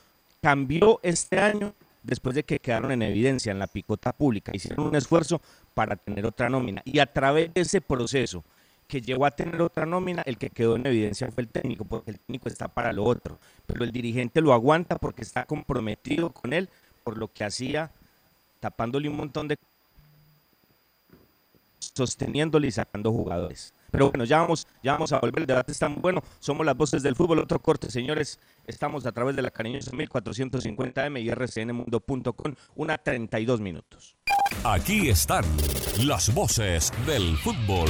cambió este año después de que quedaron en evidencia en la picota pública. Hicieron un esfuerzo para tener otra nómina. Y a través de ese proceso que llegó a tener otra nómina, el que quedó en evidencia fue el técnico, porque el técnico está para lo otro. Pero el dirigente lo aguanta porque está comprometido con él por lo que hacía, tapándole un montón de sosteniéndole y sacando jugadores. Pero bueno, ya vamos, ya vamos a volver, el debate está muy bueno, somos las voces del fútbol, otro corte, señores, estamos a través de la cariñosa 1450M y rcnmundo.com, una 32 minutos. Aquí están las voces del fútbol.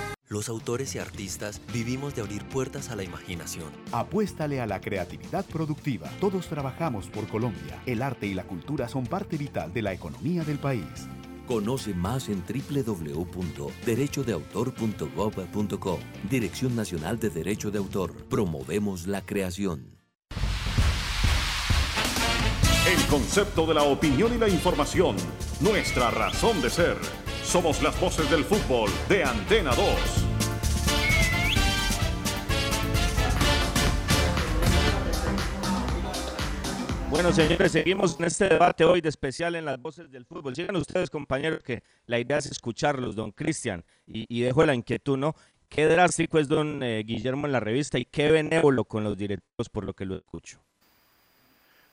Los autores y artistas vivimos de abrir puertas a la imaginación. Apuéstale a la creatividad productiva. Todos trabajamos por Colombia. El arte y la cultura son parte vital de la economía del país. Conoce más en www.derechodeautor.gov.co. Dirección Nacional de Derecho de Autor. Promovemos la creación. El concepto de la opinión y la información. Nuestra razón de ser. Somos las voces del fútbol de Antena 2. Bueno, señores, seguimos en este debate hoy de especial en las voces del fútbol. Sigan ustedes, compañeros, que la idea es escucharlos, don Cristian, y, y dejo la inquietud, ¿no? Qué drástico es don eh, Guillermo en la revista y qué benévolo con los directivos por lo que lo escucho.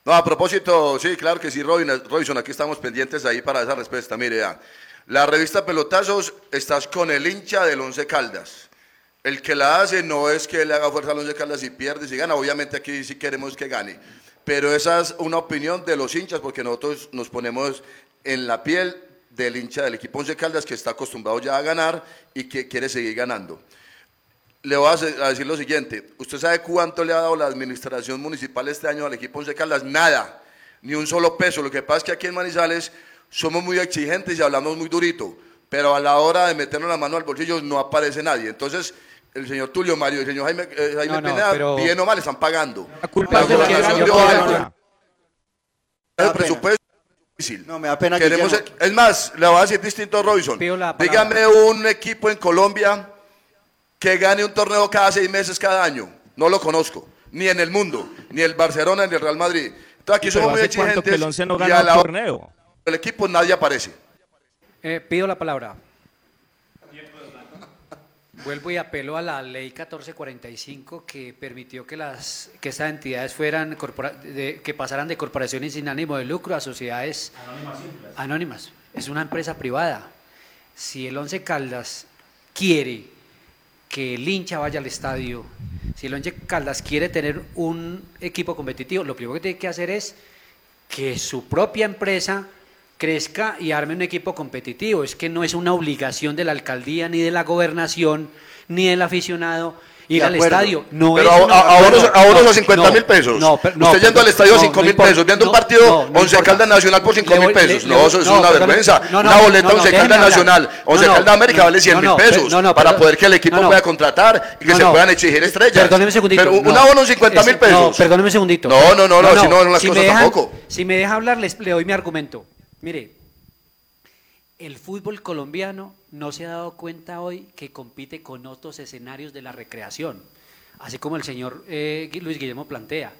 No, a propósito, sí, claro que sí, Robin, Robinson, aquí estamos pendientes ahí para esa respuesta. Mire, ya, la revista Pelotazos, estás con el hincha del Once Caldas. El que la hace no es que le haga fuerza al Once Caldas y pierde y gana, obviamente aquí sí queremos que gane. Pero esa es una opinión de los hinchas porque nosotros nos ponemos en la piel del hincha del equipo Once Caldas que está acostumbrado ya a ganar y que quiere seguir ganando. Le voy a decir lo siguiente, ¿usted sabe cuánto le ha dado la administración municipal este año al equipo Once Caldas? Nada, ni un solo peso. Lo que pasa es que aquí en Manizales somos muy exigentes y hablamos muy durito, pero a la hora de meternos la mano al bolsillo no aparece nadie. Entonces, el señor Tulio Mario y el señor Jaime, eh, Jaime No, no, Pineda, pero- bien o mal, están pagando. La, culpa es de la gobernación que- dio yo- algo. El presupuesto es difícil. No, me da pena Queremos, Guillermo. es más, le voy a decir distinto a Robinson. Dígame un equipo en Colombia que gane un torneo cada seis meses, cada año. No lo conozco. Ni en el mundo. Ni el Barcelona, ni el Real Madrid. Entonces aquí somos muy ¿hace cuánto exigentes. que el no y gana a un la torneo? Del equipo nadie aparece. Eh, pido la palabra. Vuelvo y apelo a la ley 1445 que permitió que las que estas entidades fueran corpora- de- que pasaran de corporaciones sin ánimo de lucro a sociedades anónimas. Es una empresa privada. Si el Once Caldas quiere que el hincha vaya al estadio, si el Once Caldas quiere tener un equipo competitivo, lo primero que tiene que hacer es que su propia empresa crezca y arme un equipo competitivo. Es que no es una obligación de la alcaldía, ni de la gobernación, ni del aficionado ir al estadio. No Pero es a- una- a- ahora no, no, son 50 mil no, pesos. no, pero- no, Usted yendo al estadio no, 5 no mil pesos, viendo un no, partido no, no Once. Caldas Nacional por 5 Le mil pesos. le- no, eso es no, una vergüenza. no, no, una no, boleta no, Once hablar. Nacional, No, Once no, Caldas América no, vale 100 no, mil no, pesos no, no, para poder que el equipo No, no. pueda contratar y que No, se no. puedan exigir estrellas. Perdóneme un segundito. Pero un no. abono 50 mil Ese- No, pesos. perdóneme un segundito. No, no, no, no, así no son las si cosas tampoco. Si me deja hablar, le doy mi argumento. Mire, el fútbol colombiano no se ha dado cuenta hoy que compite con otros escenarios de la recreación. Así como el señor eh, Luis Guillermo plantea,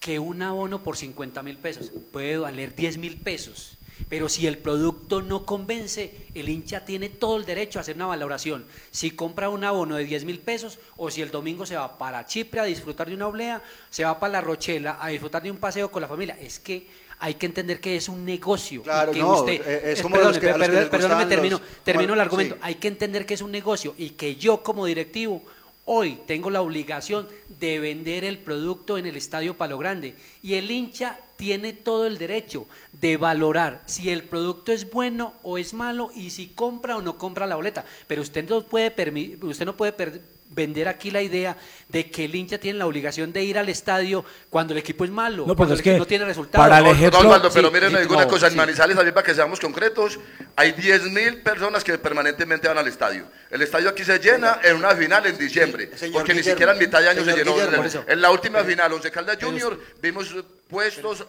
que un abono por 50 mil pesos puede valer 10 mil pesos. Pero si el producto no convence, el hincha tiene todo el derecho a hacer una valoración. Si compra un abono de 10 mil pesos o si el domingo se va para Chipre a disfrutar de una oblea, se va para La Rochela a disfrutar de un paseo con la familia. Es que hay que entender que es un negocio. y Claro, que no, usted, eh, es como los que- los que perdón- les perdóneme, gustaban termino, los- termino el argumento. sí. Hay que entender que es un negocio y que yo como directivo hoy tengo la obligación de vender el producto en el Estadio Palo Grande y el hincha tiene todo el derecho de valorar si el producto es bueno o es malo y si compra o no compra la boleta. Pero usted no puede usted no puede per- vender aquí la idea de que el hincha tiene la obligación de ir al estadio cuando el equipo es malo, No, pues cuando es el equipo que no tiene resultados. para el No, ejemplo- no, Osvaldo, pero Sí, miren, sí, digo una no, cosa, en sí. Manizales, también para que seamos concretos, hay 10 mil personas que permanentemente van al estadio. El estadio aquí se llena en una final en diciembre, porque ni Guillermo, siquiera en mitad de año se llenó. En- la última final, Once Caldas Junior, vimos puestos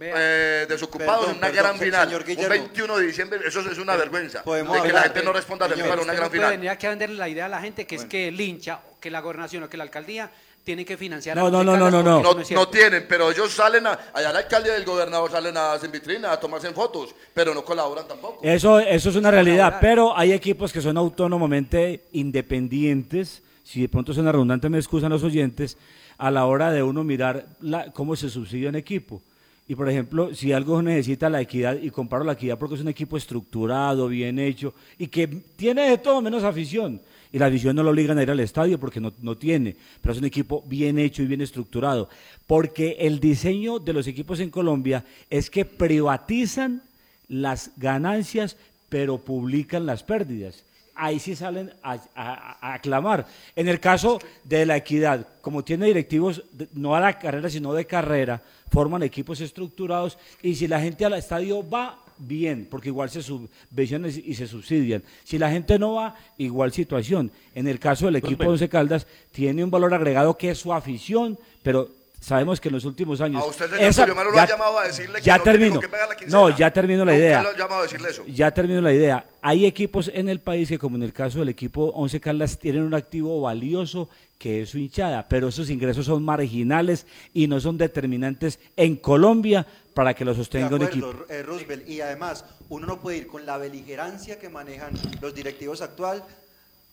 eh, desocupados Perdón, en una perdón, gran final. señor Un Guillermo. 21 de diciembre, eso es una vergüenza. podemos de que la gente no eh, responda señor, para una Usted gran final. venir aquí a venderle la idea a la gente que es que el hincha, que la gobernación o que la alcaldía tiene que financiar No, a no, no, no, no, no. No, tienen, pero ellos salen a, allá el alcalde y el gobernador salen a hacer vitrina, a tomarse en fotos, pero no colaboran tampoco. Eso, eso es una realidad, pero hay equipos que son autónomamente independientes, si de pronto suena redundante me excusan los oyentes, a la hora de uno mirar la- cómo se subsidia un equipo. Y por ejemplo, si algo necesita la equidad, y comparo la equidad porque es un equipo estructurado, bien hecho, y que tiene de todo menos afición. Y la afición no lo obligan a ir al estadio porque no, no tiene, pero es un equipo bien hecho y bien estructurado. Porque el diseño de los equipos en Colombia es que privatizan las ganancias, pero publican las pérdidas. ahí sí salen a, aclamar. En el caso de la equidad, como tiene directivos no a la carrera, sino de carrera, forman equipos estructurados y si la gente al estadio va, bien, porque igual se subvencionan y se subsidian. Si la gente no va, igual situación. En el caso del equipo Pues, Once Caldas, tiene un valor agregado que es su afición, pero sabemos que en los últimos años... A usted, señor esa- lo ya- ha llamado a decirle que ya no termino. pagar la quincena. No, ya termino la idea. lo ha llamado a decirle eso. Ya termino la idea. Hay equipos en el país que, como en el caso del equipo Once Caldas, tienen un activo valioso que es su hinchada, pero esos ingresos son marginales y no son determinantes en Colombia para que lo De sostenga un equipo. eh, Roosevelt. Y además, uno no puede ir con la beligerancia que manejan los directivos actual,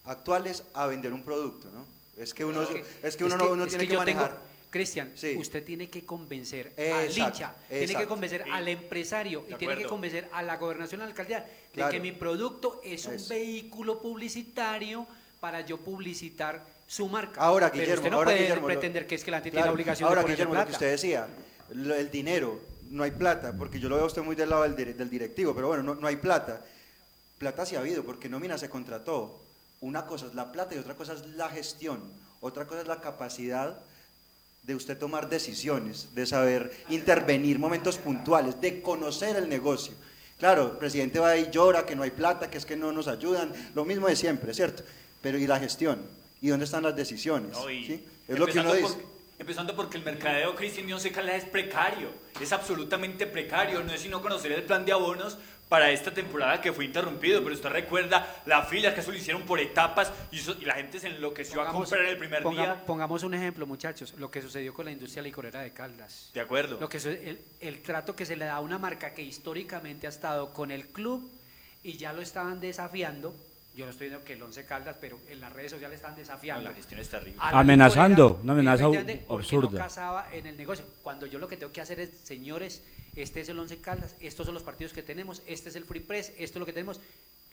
actuales a vender un producto, ¿no? Es que uno, es que uno, no, uno es tiene que, tengo- manejar. Cristian, Sí. usted tiene que convencer al hincha, tiene que convencer al empresario y tiene que convencer a la gobernación, a la alcaldía, de Claro. que mi producto es un vehículo publicitario para yo publicitar su marca. Ahora, Pero Guillermo, usted no ahora, puede Guillermo, pretender que es que la gente Claro, tiene la obligación Ahora, de Guillermo, lo que plata. usted decía, el dinero, no hay plata, porque yo lo veo a usted muy del lado del, del directivo, pero bueno, no, no hay plata. Plata sí ha habido, porque nómina se contrató. Una cosa es la plata y otra cosa es la gestión. Otra cosa es la capacidad de usted tomar decisiones, de saber intervenir momentos puntuales, de conocer el negocio. Claro, el presidente va y llora que no hay plata, que es que no nos ayudan, lo mismo de siempre, ¿cierto? Pero ¿y la gestión? ¿Y dónde están las decisiones? No, ¿Sí? Es lo que uno dice. por- empezando porque el mercadeo Cristian Once Caldas es precario, es absolutamente precario, no es sino conocer el plan de abonos para esta temporada que fue interrumpido, pero usted recuerda las filas que eso lo hicieron por etapas y, eso- y la gente se enloqueció a comprar el primer ponga- día. Pongamos un ejemplo, muchachos, lo que sucedió con la industria licorera de Caldas. De acuerdo. Lo que su- el, el trato que se le da a una marca que históricamente ha estado con el club y ya lo estaban desafiando. Yo no estoy diciendo que el Once Caldas, pero en las redes sociales están desafiando. No, la gestión es terrible. Amenazando, una amenaza absurda. No casaba en el negocio. Cuando yo lo que tengo que hacer es, señores, este es el Once Caldas, estos son los partidos que tenemos, este es el Free Press, esto es lo que tenemos.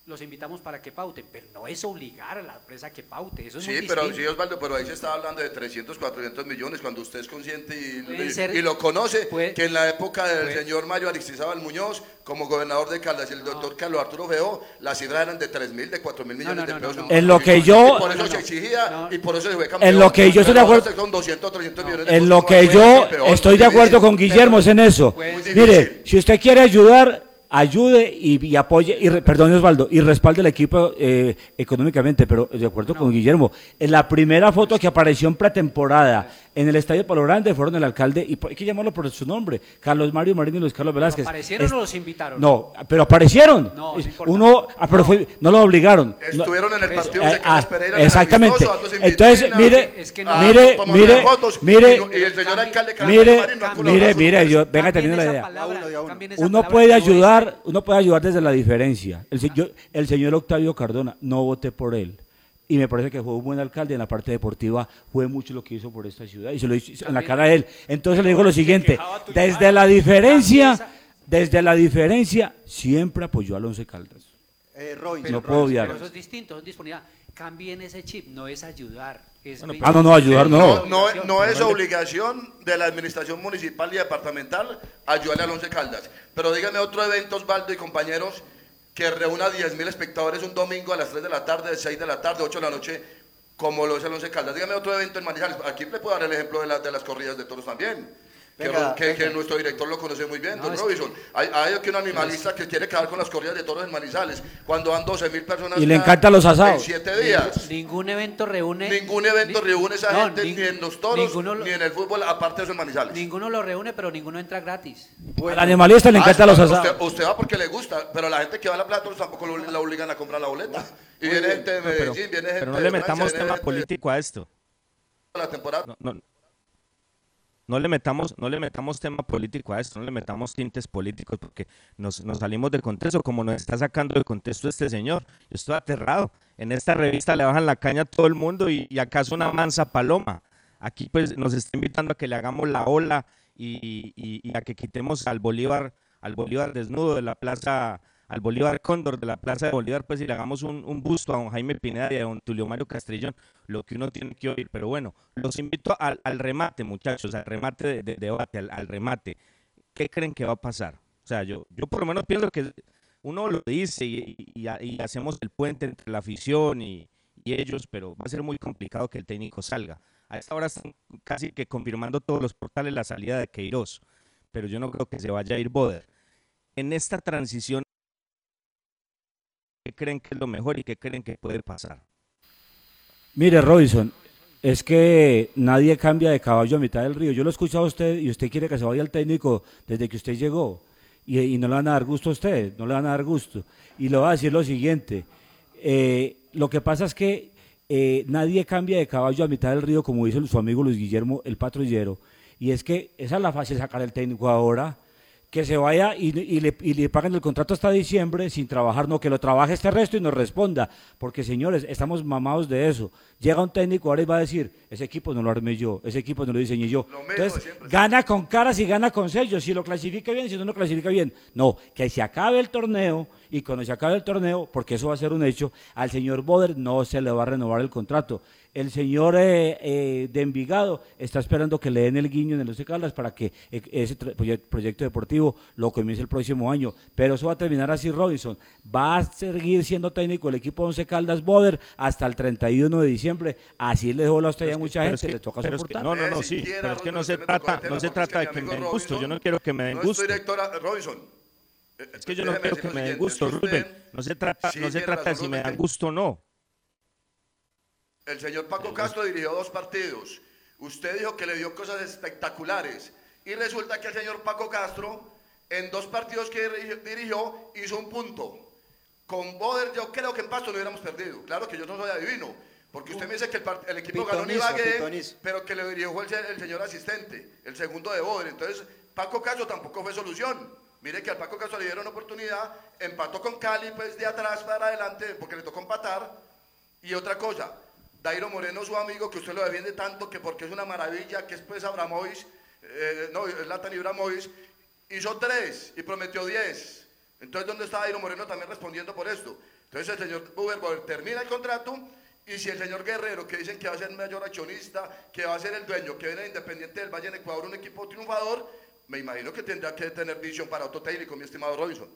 Los invitamos para que pauten, pero no es obligar a la empresa a que paute. Eso es Sí, muy pero sí, Osvaldo, pero ahí se está hablando de 300, 400 millones cuando usted es consciente y, y- ser- y lo conoce, puede- que en la época del puede- señor Mario Aristizábal Muñoz, como gobernador de Caldas, y el doctor Carlos Arturo Feo, las cifras eran de 3 mil, de 4 mil millones no, de no, pesos. no, un no. En lo que yo- Y por eso se no. exigía y por eso se fue campeón. En lo que yo estoy de acuerdo- Con 200, 300 millones de En pesos, lo ¿cómo que yo estoy de acuerdo con Guillermo es en eso. Mire, si usted quiere ayudar, ayude y, y apoye, y re- perdón Osvaldo, y respalde el equipo eh, económicamente, pero de acuerdo con Guillermo, en la primera foto que apareció en pretemporada en el Estadio Palo Grande fueron el alcalde, y hay que llamarlo por su nombre, Carlos Mario Marín y Luis Carlos Velázquez. ¿Aparecieron Es- o los invitaron? No, pero aparecieron. No, no importa. Uno, ah, pero fue- no lo obligaron. No- Estuvieron en el partido eh, de Carlos ah, Pereira. Exactamente. amistoso, Entonces, mire, es que no- ah, mire, mire, fotos, mire, y el señor alcalde Carlos mire, Marín no mire, mire, yo, venga teniendo la idea. palabra, Uno puede ayudar, uno puede ayudar desde la diferencia. El, yo- el señor Octavio Cardona, no voté por él. Y me parece que fue un buen alcalde en la parte deportiva, fue mucho lo que hizo por esta ciudad y se lo hizo en la cara de él. Entonces le digo lo siguiente, desde la diferencia, desde la diferencia, siempre apoyó al Once Caldas. Eh, No puedo obviar. Pero eso es distinto, es disponibilidad. Cambien ese chip, no es ayudar. Es Bueno, brindar- ah, no, no, ayudar no. No, no, no es obligación de la administración municipal y departamental ayudarle al Once Caldas. Pero dígame otro evento, Osvaldo y compañeros, que reúna 10.000 espectadores un domingo a las 3 de la tarde, 6 de la tarde, 8 de la noche, como lo es el Once Caldas. Dígame otro evento en Manizales. Aquí le puedo dar el ejemplo de, la- de las corridas de toros también. Que, Venga, que- que venga. nuestro director lo conoce muy bien, No, don Robinson. Hay, hay aquí un animalista que quiere acabar con las corridas de toros en Manizales, cuando van 12.000 personas Y le encantan los asados. en 7 días. Ningún evento reúne. Ningún evento ni- reúne esa no, gente ning- ni en los toros lo- ni en el fútbol, aparte de eso en Manizales. Ninguno lo reúne, pero ninguno entra gratis. Al animalista le Ah, encantan los usted- asados. Usted, va porque le gusta, pero la gente que va a la plata tampoco lo- la obligan a comprar la boleta. Y viene gente de No, pero, Medellín, viene gente pero no de le metamos tema político a esto. la temporada. No, no, le metamos, no le metamos tema político a esto, no le metamos tintes políticos porque nos, nos salimos del contexto, como nos está sacando del contexto este señor. Yo estoy aterrado. En esta revista le bajan la caña a todo el mundo y, acaso una mansa paloma. Aquí pues nos está invitando a que le hagamos la ola y, y- y a que quitemos al Bolívar, al Bolívar desnudo de la plaza, al Bolívar Cóndor de la plaza de Bolívar, pues y le hagamos un, un busto a don Jaime Pineda y a don Tulio Mario Castrillón, lo que uno tiene que oír. Pero bueno, los invito al, al remate, muchachos, al remate de, de debate, al, al remate. ¿Qué creen que va a pasar? O sea, yo, yo por lo menos pienso que uno lo dice y, y- y hacemos el puente entre la afición y, y ellos, pero va a ser muy complicado que el técnico salga. A esta hora están casi que confirmando todos los portales la salida de Queiroz, pero yo no creo que se vaya a ir Boder. En esta transición, ¿qué creen que es lo mejor y qué creen que puede pasar? Mire, Robinson, es que nadie cambia de caballo a mitad del río. Yo lo he escuchado a usted y usted quiere que se vaya el técnico desde que usted llegó. Y, no le van a dar gusto a usted, no le van a dar gusto. Y le voy a decir lo siguiente. eh, lo que pasa es que eh, nadie cambia de caballo a mitad del río, como dice su amigo Luis Guillermo, el patrullero. Y es que esa es la fácil sacar el técnico ahora. Que se vaya y, y le, y le paguen el contrato hasta diciembre sin trabajar, no, que lo trabaje este resto y nos responda. Porque señores, estamos mamados de eso. Llega un técnico ahora y va a decir, ese equipo no lo armé yo, ese equipo no lo diseñé yo. Entonces, gana con caras y gana con sellos. Si lo clasifica bien, si no lo clasifica bien. No, que se acabe el torneo y cuando se acabe el torneo, porque eso va a ser un hecho, al señor Boder no se le va a renovar el contrato. El señor eh, eh, de Envigado está esperando que le den el guiño en el Once Caldas para que eh, ese proyecto deportivo lo comience el próximo año. Pero eso va a terminar así, Robinson. Va a seguir siendo técnico el equipo Once Caldas Boder hasta el 31 de diciembre. Así le dejó la usted a mucha gente, es que- le toca pero es que- soportar. no, no, no, sí, pero es que no se trata, no se trata de que me den gusto, yo no quiero que me den No gusto. directora Robinson. Es que yo no Déjeme quiero que me den gusto, Rubén. No se trata, no se trata de si me dan gusto o no. El señor Paco Castro dirigió dos partidos. Usted dijo que le dio cosas espectaculares. Y resulta que el señor Paco Castro, en dos partidos que dirigió- hizo un punto. Con Boder, yo creo que en Pasto no hubiéramos perdido. Claro que yo no soy adivino. Porque usted me dice que el, equipo ganó Pitonizo, Ibagué, pitonizo. pero que le dirigió el, se- el señor asistente, el segundo de Boder. Entonces, Paco Castro tampoco fue solución. Mire que al Paco Castro le dieron oportunidad, empató con Cali, pues de atrás para adelante, porque le tocó empatar. Y otra cosa, Dairo Moreno, su amigo, que usted lo defiende tanto, que porque es una maravilla, que es pues Abramovis, eh, no, es Latan Ibramovic, hizo tres y prometió diez. Entonces, ¿dónde está Dairo Moreno también respondiendo por esto? Entonces, el señor Buber Boder termina el contrato y si el señor Guerrero, que dicen que va a ser mayor accionista, que va a ser el dueño, que viene de Independiente del Valle en Ecuador, un equipo triunfador, me imagino que tendrá que tener visión para otro técnico, mi estimado Robinson.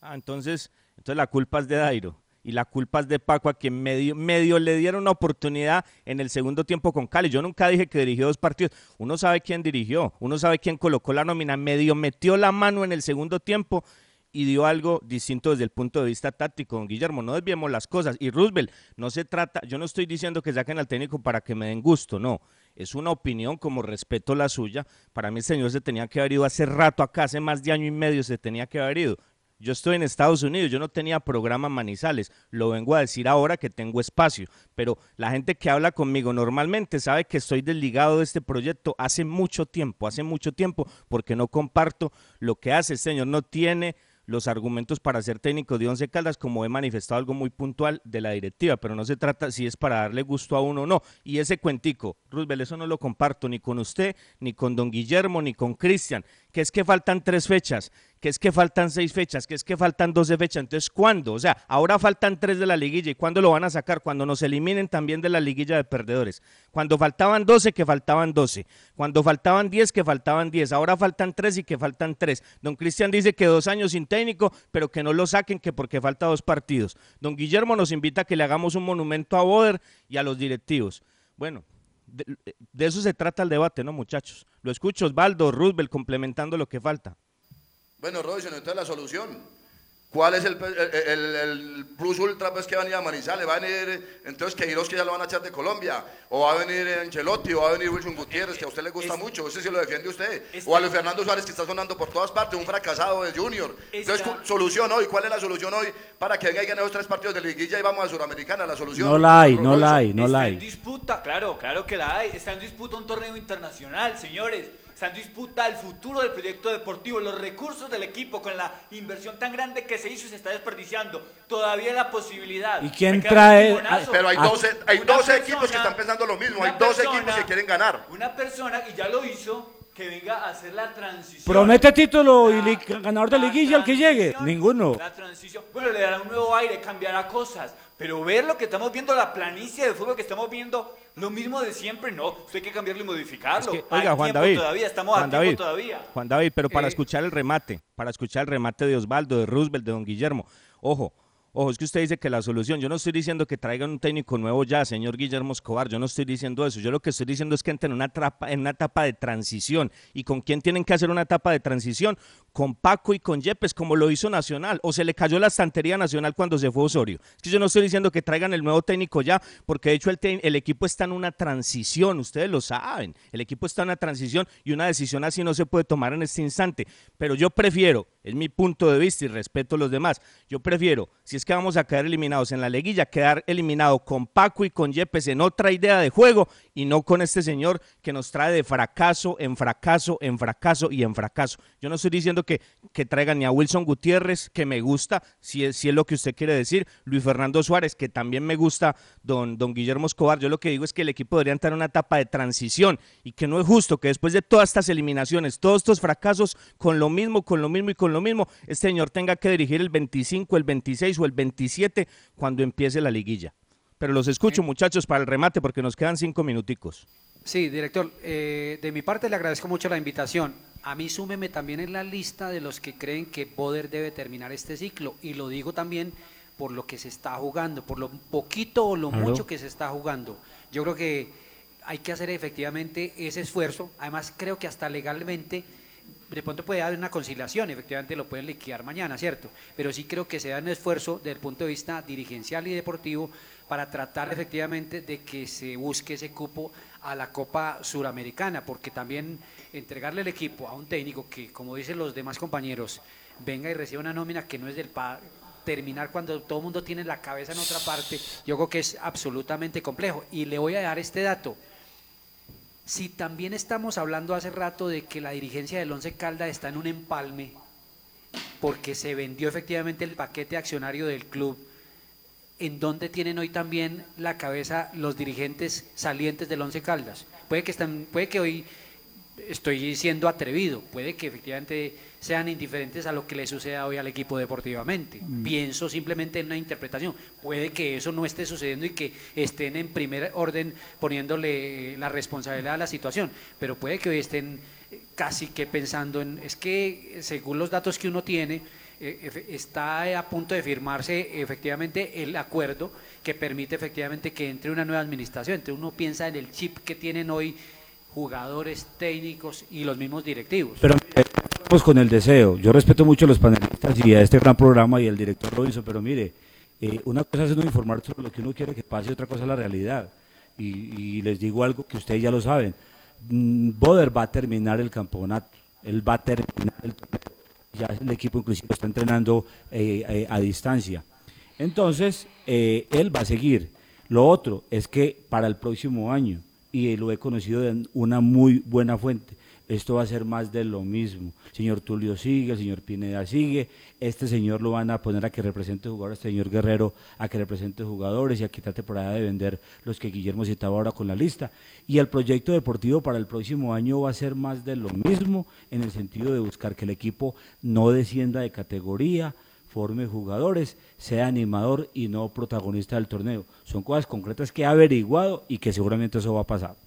Ah, entonces, entonces la culpa es de Dairo. Y la culpa es de Paco, a quien medio, le dieron una oportunidad en el segundo tiempo con Cali. Yo nunca dije que dirigió dos partidos. Uno sabe quién dirigió, uno sabe quién colocó la nómina. Medio metió la mano en el segundo tiempo y dio algo distinto desde el punto de vista táctico, don Guillermo. No desviemos las cosas. Y Roosevelt, no se trata, yo no estoy diciendo que saquen al técnico para que me den gusto, no. Es una opinión, como respeto la suya. Para mí el señor se tenía que haber ido hace rato acá, hace más de año y medio se tenía que haber ido. Yo estoy en Estados Unidos, yo no tenía programa Manizales, lo vengo a decir ahora que tengo espacio, pero la gente que habla conmigo normalmente sabe que estoy desligado de este proyecto hace mucho tiempo, hace mucho tiempo, porque no comparto lo que hace. El señor, no tiene los argumentos para ser técnico de Once Caldas, como he manifestado algo muy puntual de la directiva, pero no se trata si es para darle gusto a uno o no. Y ese cuentico, Roosevelt, eso no lo comparto ni con usted, ni con don Guillermo, ni con Cristian, que es que faltan tres fechas, que es que faltan seis fechas, que es que faltan doce fechas. Entonces, ¿cuándo? O sea, ahora faltan tres de la liguilla, ¿y cuándo lo van a sacar? Cuando nos eliminen también de la liguilla de perdedores. Cuando faltaban doce, que faltaban doce. Cuando faltaban diez, que faltaban diez. Ahora faltan tres y que faltan tres. Don Cristian dice que dos años sin técnico, pero que no lo saquen, que porque falta dos partidos. Don Guillermo nos invita a que le hagamos un monumento a Boder y a los directivos. Bueno, de, de eso se trata el debate, ¿no, muchachos? Lo escucho, Osvaldo, Roosevelt, complementando lo que falta. Bueno, Robinson, entonces la solución. ¿Cuál es el, el- el- el plus ultra pues, que va a venir a Manizales? ¿Va a venir entonces Queiroz que ya lo van a echar de Colombia? ¿O va a venir Ancelotti? ¿O va a venir Wilson Gutiérrez que a usted le gusta mucho? Ese sí lo defiende usted. Está- ¿O a Luis Fernando Suárez que está sonando por todas partes? Un fracasado de Junior. Entonces, Está- cu- solución hoy. ¿Cuál es la solución hoy para que venga y gane los tres partidos de liguilla y vamos a Suramericana? La solución. No la hay, no Robinson. la hay, no la Está en hay. disputa, claro, claro que la hay. Está en disputa un torneo internacional, señores. En disputa el futuro del proyecto deportivo, los recursos del equipo con la inversión tan grande que se hizo y se está desperdiciando. Todavía la posibilidad. ¿Y quién trae-. Pero hay Ah. 12, hay Una 12 persona- equipos que están pensando lo mismo. Hay 12 persona- equipos que quieren ganar. Una persona, y ya lo hizo, que venga a hacer la transición. Promete título y li- ganador de liguilla el que llegue. Ninguno. La transición, bueno, le dará un nuevo aire, cambiará cosas, pero ver lo que estamos viendo, la planicie de fútbol que estamos viendo, lo mismo de siempre, no, usted hay que cambiarlo y modificarlo. Es que, oiga, Juan David. todavía, estamos Juan a David, todavía. Juan David, pero para Eh, escuchar el remate, para escuchar el remate de Osvaldo, de Roosevelt, de Don Guillermo. Ojo, ojo, es que usted dice que la solución, yo no estoy diciendo que traigan un técnico nuevo ya, señor Guillermo Escobar, yo no estoy diciendo eso. Yo lo que estoy diciendo es que entren en una, trapa, en una etapa de transición. ¿Y con quién tienen que hacer una etapa de transición? Con Paco y con Yepes, como lo hizo Nacional. O se le cayó la estantería Nacional cuando se fue Osorio. Es que yo no estoy diciendo que traigan el nuevo técnico ya, porque de hecho el, el equipo está en una transición, ustedes lo saben. El equipo está en una transición y una decisión así no se puede tomar en este instante. Pero yo prefiero, es mi punto de vista y respeto a los demás, yo prefiero, si es que vamos a quedar eliminados en la liguilla, quedar eliminado con Paco y con Yepes en otra idea de juego y no con este señor que nos trae de fracaso en fracaso, en fracaso y en fracaso. Yo no estoy diciendo que, que traigan ni a Wilson Gutiérrez, que me gusta, si es, si es lo que usted quiere decir, Luis Fernando Suárez, que también me gusta, don, don Guillermo Escobar. Yo lo que digo es que el equipo debería entrar en una etapa de transición y que no es justo que después de todas estas eliminaciones, todos estos fracasos, con lo mismo, con lo mismo y con lo mismo, este señor tenga que dirigir el 25, el 26 o el 27 cuando empiece la liguilla. Pero los escucho, muchachos, para el remate, porque nos quedan cinco minuticos. Sí, director, eh, de mi parte le agradezco mucho la invitación. A mí súmeme también en la lista de los que creen que Boder debe terminar este ciclo. Y lo digo también por lo que se está jugando, por lo poquito o lo mucho que se está jugando. Yo creo que hay que hacer efectivamente ese esfuerzo. Además, creo que hasta legalmente de pronto puede haber una conciliación, efectivamente lo pueden liquidar mañana, ¿cierto? Pero sí creo que se da un esfuerzo desde el punto de vista dirigencial y deportivo para tratar efectivamente de que se busque ese cupo a la Copa Suramericana, porque también entregarle el equipo a un técnico que, como dicen los demás compañeros, venga y reciba una nómina que no es del pa terminar cuando todo el mundo tiene la cabeza en otra parte, yo creo que es absolutamente complejo. Y le voy a dar este dato. Si también estamos hablando hace rato de que la dirigencia del Once Calda está en un empalme porque se vendió efectivamente el paquete accionario del club, en donde tienen hoy también la cabeza los dirigentes salientes del Once Caldas. Puede que están, puede que hoy estoy siendo atrevido, puede que efectivamente sean indiferentes a lo que le suceda hoy al equipo deportivamente. Mm. Pienso simplemente en una interpretación. Puede que eso no esté sucediendo y que estén en primer orden poniéndole la responsabilidad a la situación, pero puede que hoy estén eh, casi que pensando en, es que según los datos que uno tiene, eh, está a punto de firmarse efectivamente el acuerdo que permite efectivamente que entre una nueva administración. Entonces uno piensa en el chip que tienen hoy jugadores, técnicos y los mismos directivos. Pero vamos con el deseo. Yo respeto mucho a los panelistas y a este gran programa y al director Robinson, pero mire, eh, una cosa es uno informar sobre lo que uno quiere que pase y otra cosa es la realidad. Y, y les digo algo que ustedes ya lo saben. Mm, Boder va a terminar el campeonato. Él va a terminar el. Ya el equipo inclusive está entrenando eh, eh, a distancia. Entonces, eh, él va a seguir. Lo otro es que para el próximo año, y lo he conocido de una muy buena fuente, esto va a ser más de lo mismo. Señor Tulio sigue, el señor Pineda sigue, este señor lo van a poner a que represente jugadores, este señor Guerrero a que represente jugadores y aquí está temporada de vender los que Guillermo citaba ahora con la lista. Y el proyecto deportivo para el próximo año va a ser más de lo mismo en el sentido de buscar que el equipo no descienda de categoría, forme jugadores, sea animador y no protagonista del torneo. Son cosas concretas que he averiguado y que seguramente eso va a pasar.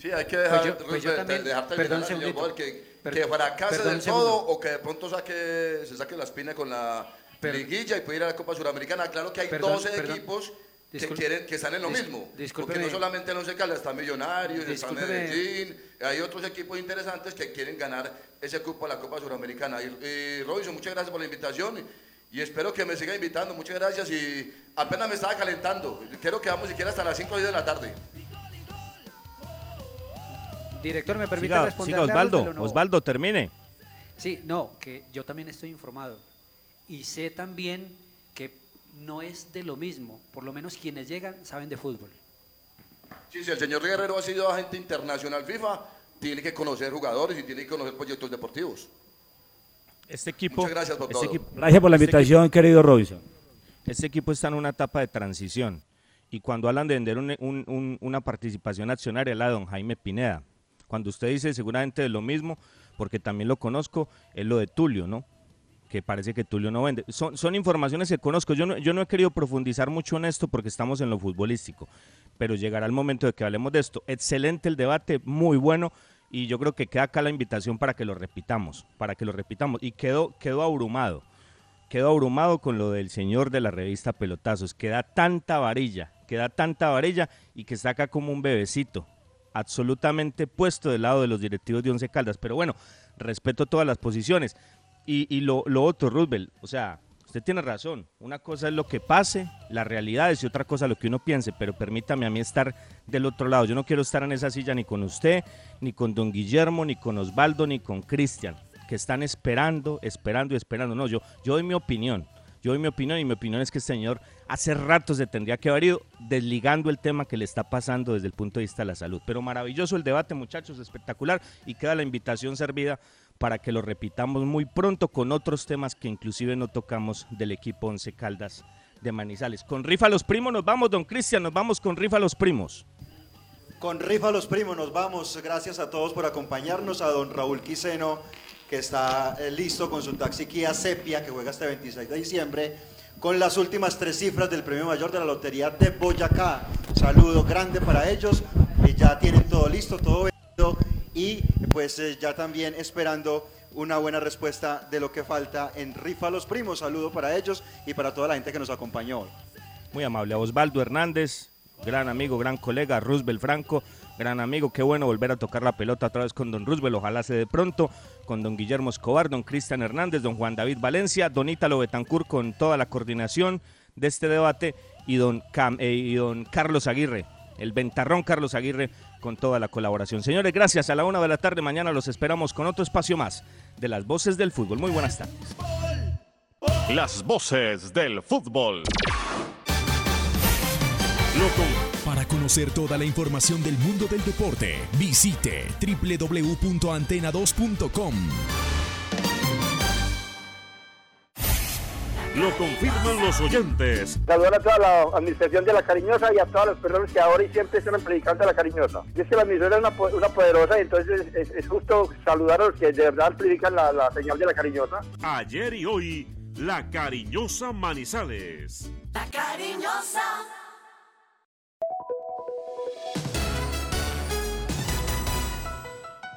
Sí, hay que dejar, Pues yo- pues yo también- perdón señor. Boder, que, Per- que fracase del todo o que de pronto saque, se saque la espina con la liguilla y pueda ir a la Copa Suramericana. Claro que hay Perdón, 12 perdón. equipos que, quieren, que están en lo dis- mismo. Porque no solamente el Once Caldas, está Millonarios, está. Medellín, hay otros equipos interesantes que quieren ganar ese cupo a la Copa Suramericana. Y, y Robinson, muchas gracias por la invitación y, espero que me siga invitando. Muchas gracias y apenas me estaba calentando. Quiero que vamos siquiera hasta las 5 o 10 de la tarde. Director, ¿me permite Siga, responder? siga Osvaldo, Osvaldo, termine. Sí, no, que yo también estoy informado. Y sé también que no es de lo mismo. Por lo menos quienes llegan saben de fútbol. Sí, si el señor Guerrero ha sido agente internacional FIFA, tiene que conocer jugadores y tiene que conocer proyectos deportivos. Este equipo, Muchas gracias por este todo. equipo- Gracias por la este invitación, querido Robinson. Este equipo está en una etapa de transición y cuando hablan de vender un- un- un- una participación accionaria, la de don Jaime Pineda. Cuando usted dice seguramente de lo mismo, porque también lo conozco, es lo de Tulio, ¿no? que parece que Tulio no vende. Son, son informaciones que conozco. Yo no, yo no he querido profundizar mucho en esto porque estamos en lo futbolístico, pero llegará el momento de que hablemos de esto. Excelente el debate, muy bueno, y yo creo que queda acá la invitación para que lo repitamos, para que lo repitamos. Y quedó, quedó abrumado, quedó abrumado con lo del señor de la revista Pelotazos. Queda tanta varilla, queda tanta varilla y que está acá como un bebecito, absolutamente puesto del lado de los directivos de Once Caldas. Pero bueno, respeto todas las posiciones. Y, y lo, otro, Roosevelt, o sea, usted tiene razón. Una cosa es lo que pase, las realidades, y otra cosa lo que uno piense, pero permítame a mí estar del otro lado. Yo no quiero estar en esa silla ni con usted, ni con don Guillermo, ni con Osvaldo, ni con Cristian, que están esperando, esperando y esperando. No, yo, yo doy mi opinión. Yo doy mi opinión y mi opinión es que este señor hace rato se tendría que haber ido desligando el tema que le está pasando desde el punto de vista de la salud. Pero maravilloso el debate, muchachos, espectacular y queda la invitación servida para que lo repitamos muy pronto con otros temas que inclusive no tocamos del equipo Once Caldas de Manizales. Con Rifa los Primos nos vamos, don Cristian, nos vamos con Rifa los Primos. Con Rifa los Primos nos vamos. Gracias a todos por acompañarnos. A don Raúl Quiseno, que está eh, listo con su taxi Kia Sepia, que juega este 26 de diciembre, con las últimas tres cifras del premio mayor de la Lotería de Boyacá. Saludo grande para ellos. ya tienen todo listo, todo vendido y pues eh, ya también esperando una buena respuesta de lo que falta en Rifa los Primos. Saludo para ellos y para toda la gente que nos acompañó. Muy amable. Osvaldo Hernández, gran amigo, gran colega. Roosevelt Franco, gran amigo. Qué bueno volver a tocar la pelota otra vez con don Roosevelt. Ojalá se de pronto. Con don Guillermo Escobar, don Cristian Hernández, don Juan David Valencia, don Ítalo Betancourt con toda la coordinación de este debate y don, Cam- eh, y don Carlos Aguirre, el ventarrón Carlos Aguirre con toda la colaboración. Señores, gracias. A la una de la tarde mañana los esperamos con otro espacio más de las voces del fútbol. Muy buenas tardes. Las voces del fútbol. Conocer toda la información del mundo del deporte, visite www.antena2.com. Lo confirman los oyentes. Saludar a toda la administración de La Cariñosa y a todas las personas que ahora y siempre están predicando a La Cariñosa. Y es que la emisora es una, po- una poderosa y entonces es, es justo saludar a los que de verdad predican la, la señal de La Cariñosa. Ayer y hoy, la cariñosa Manizales. La cariñosa.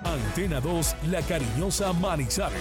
Antena 2, La Cariñosa Manizales.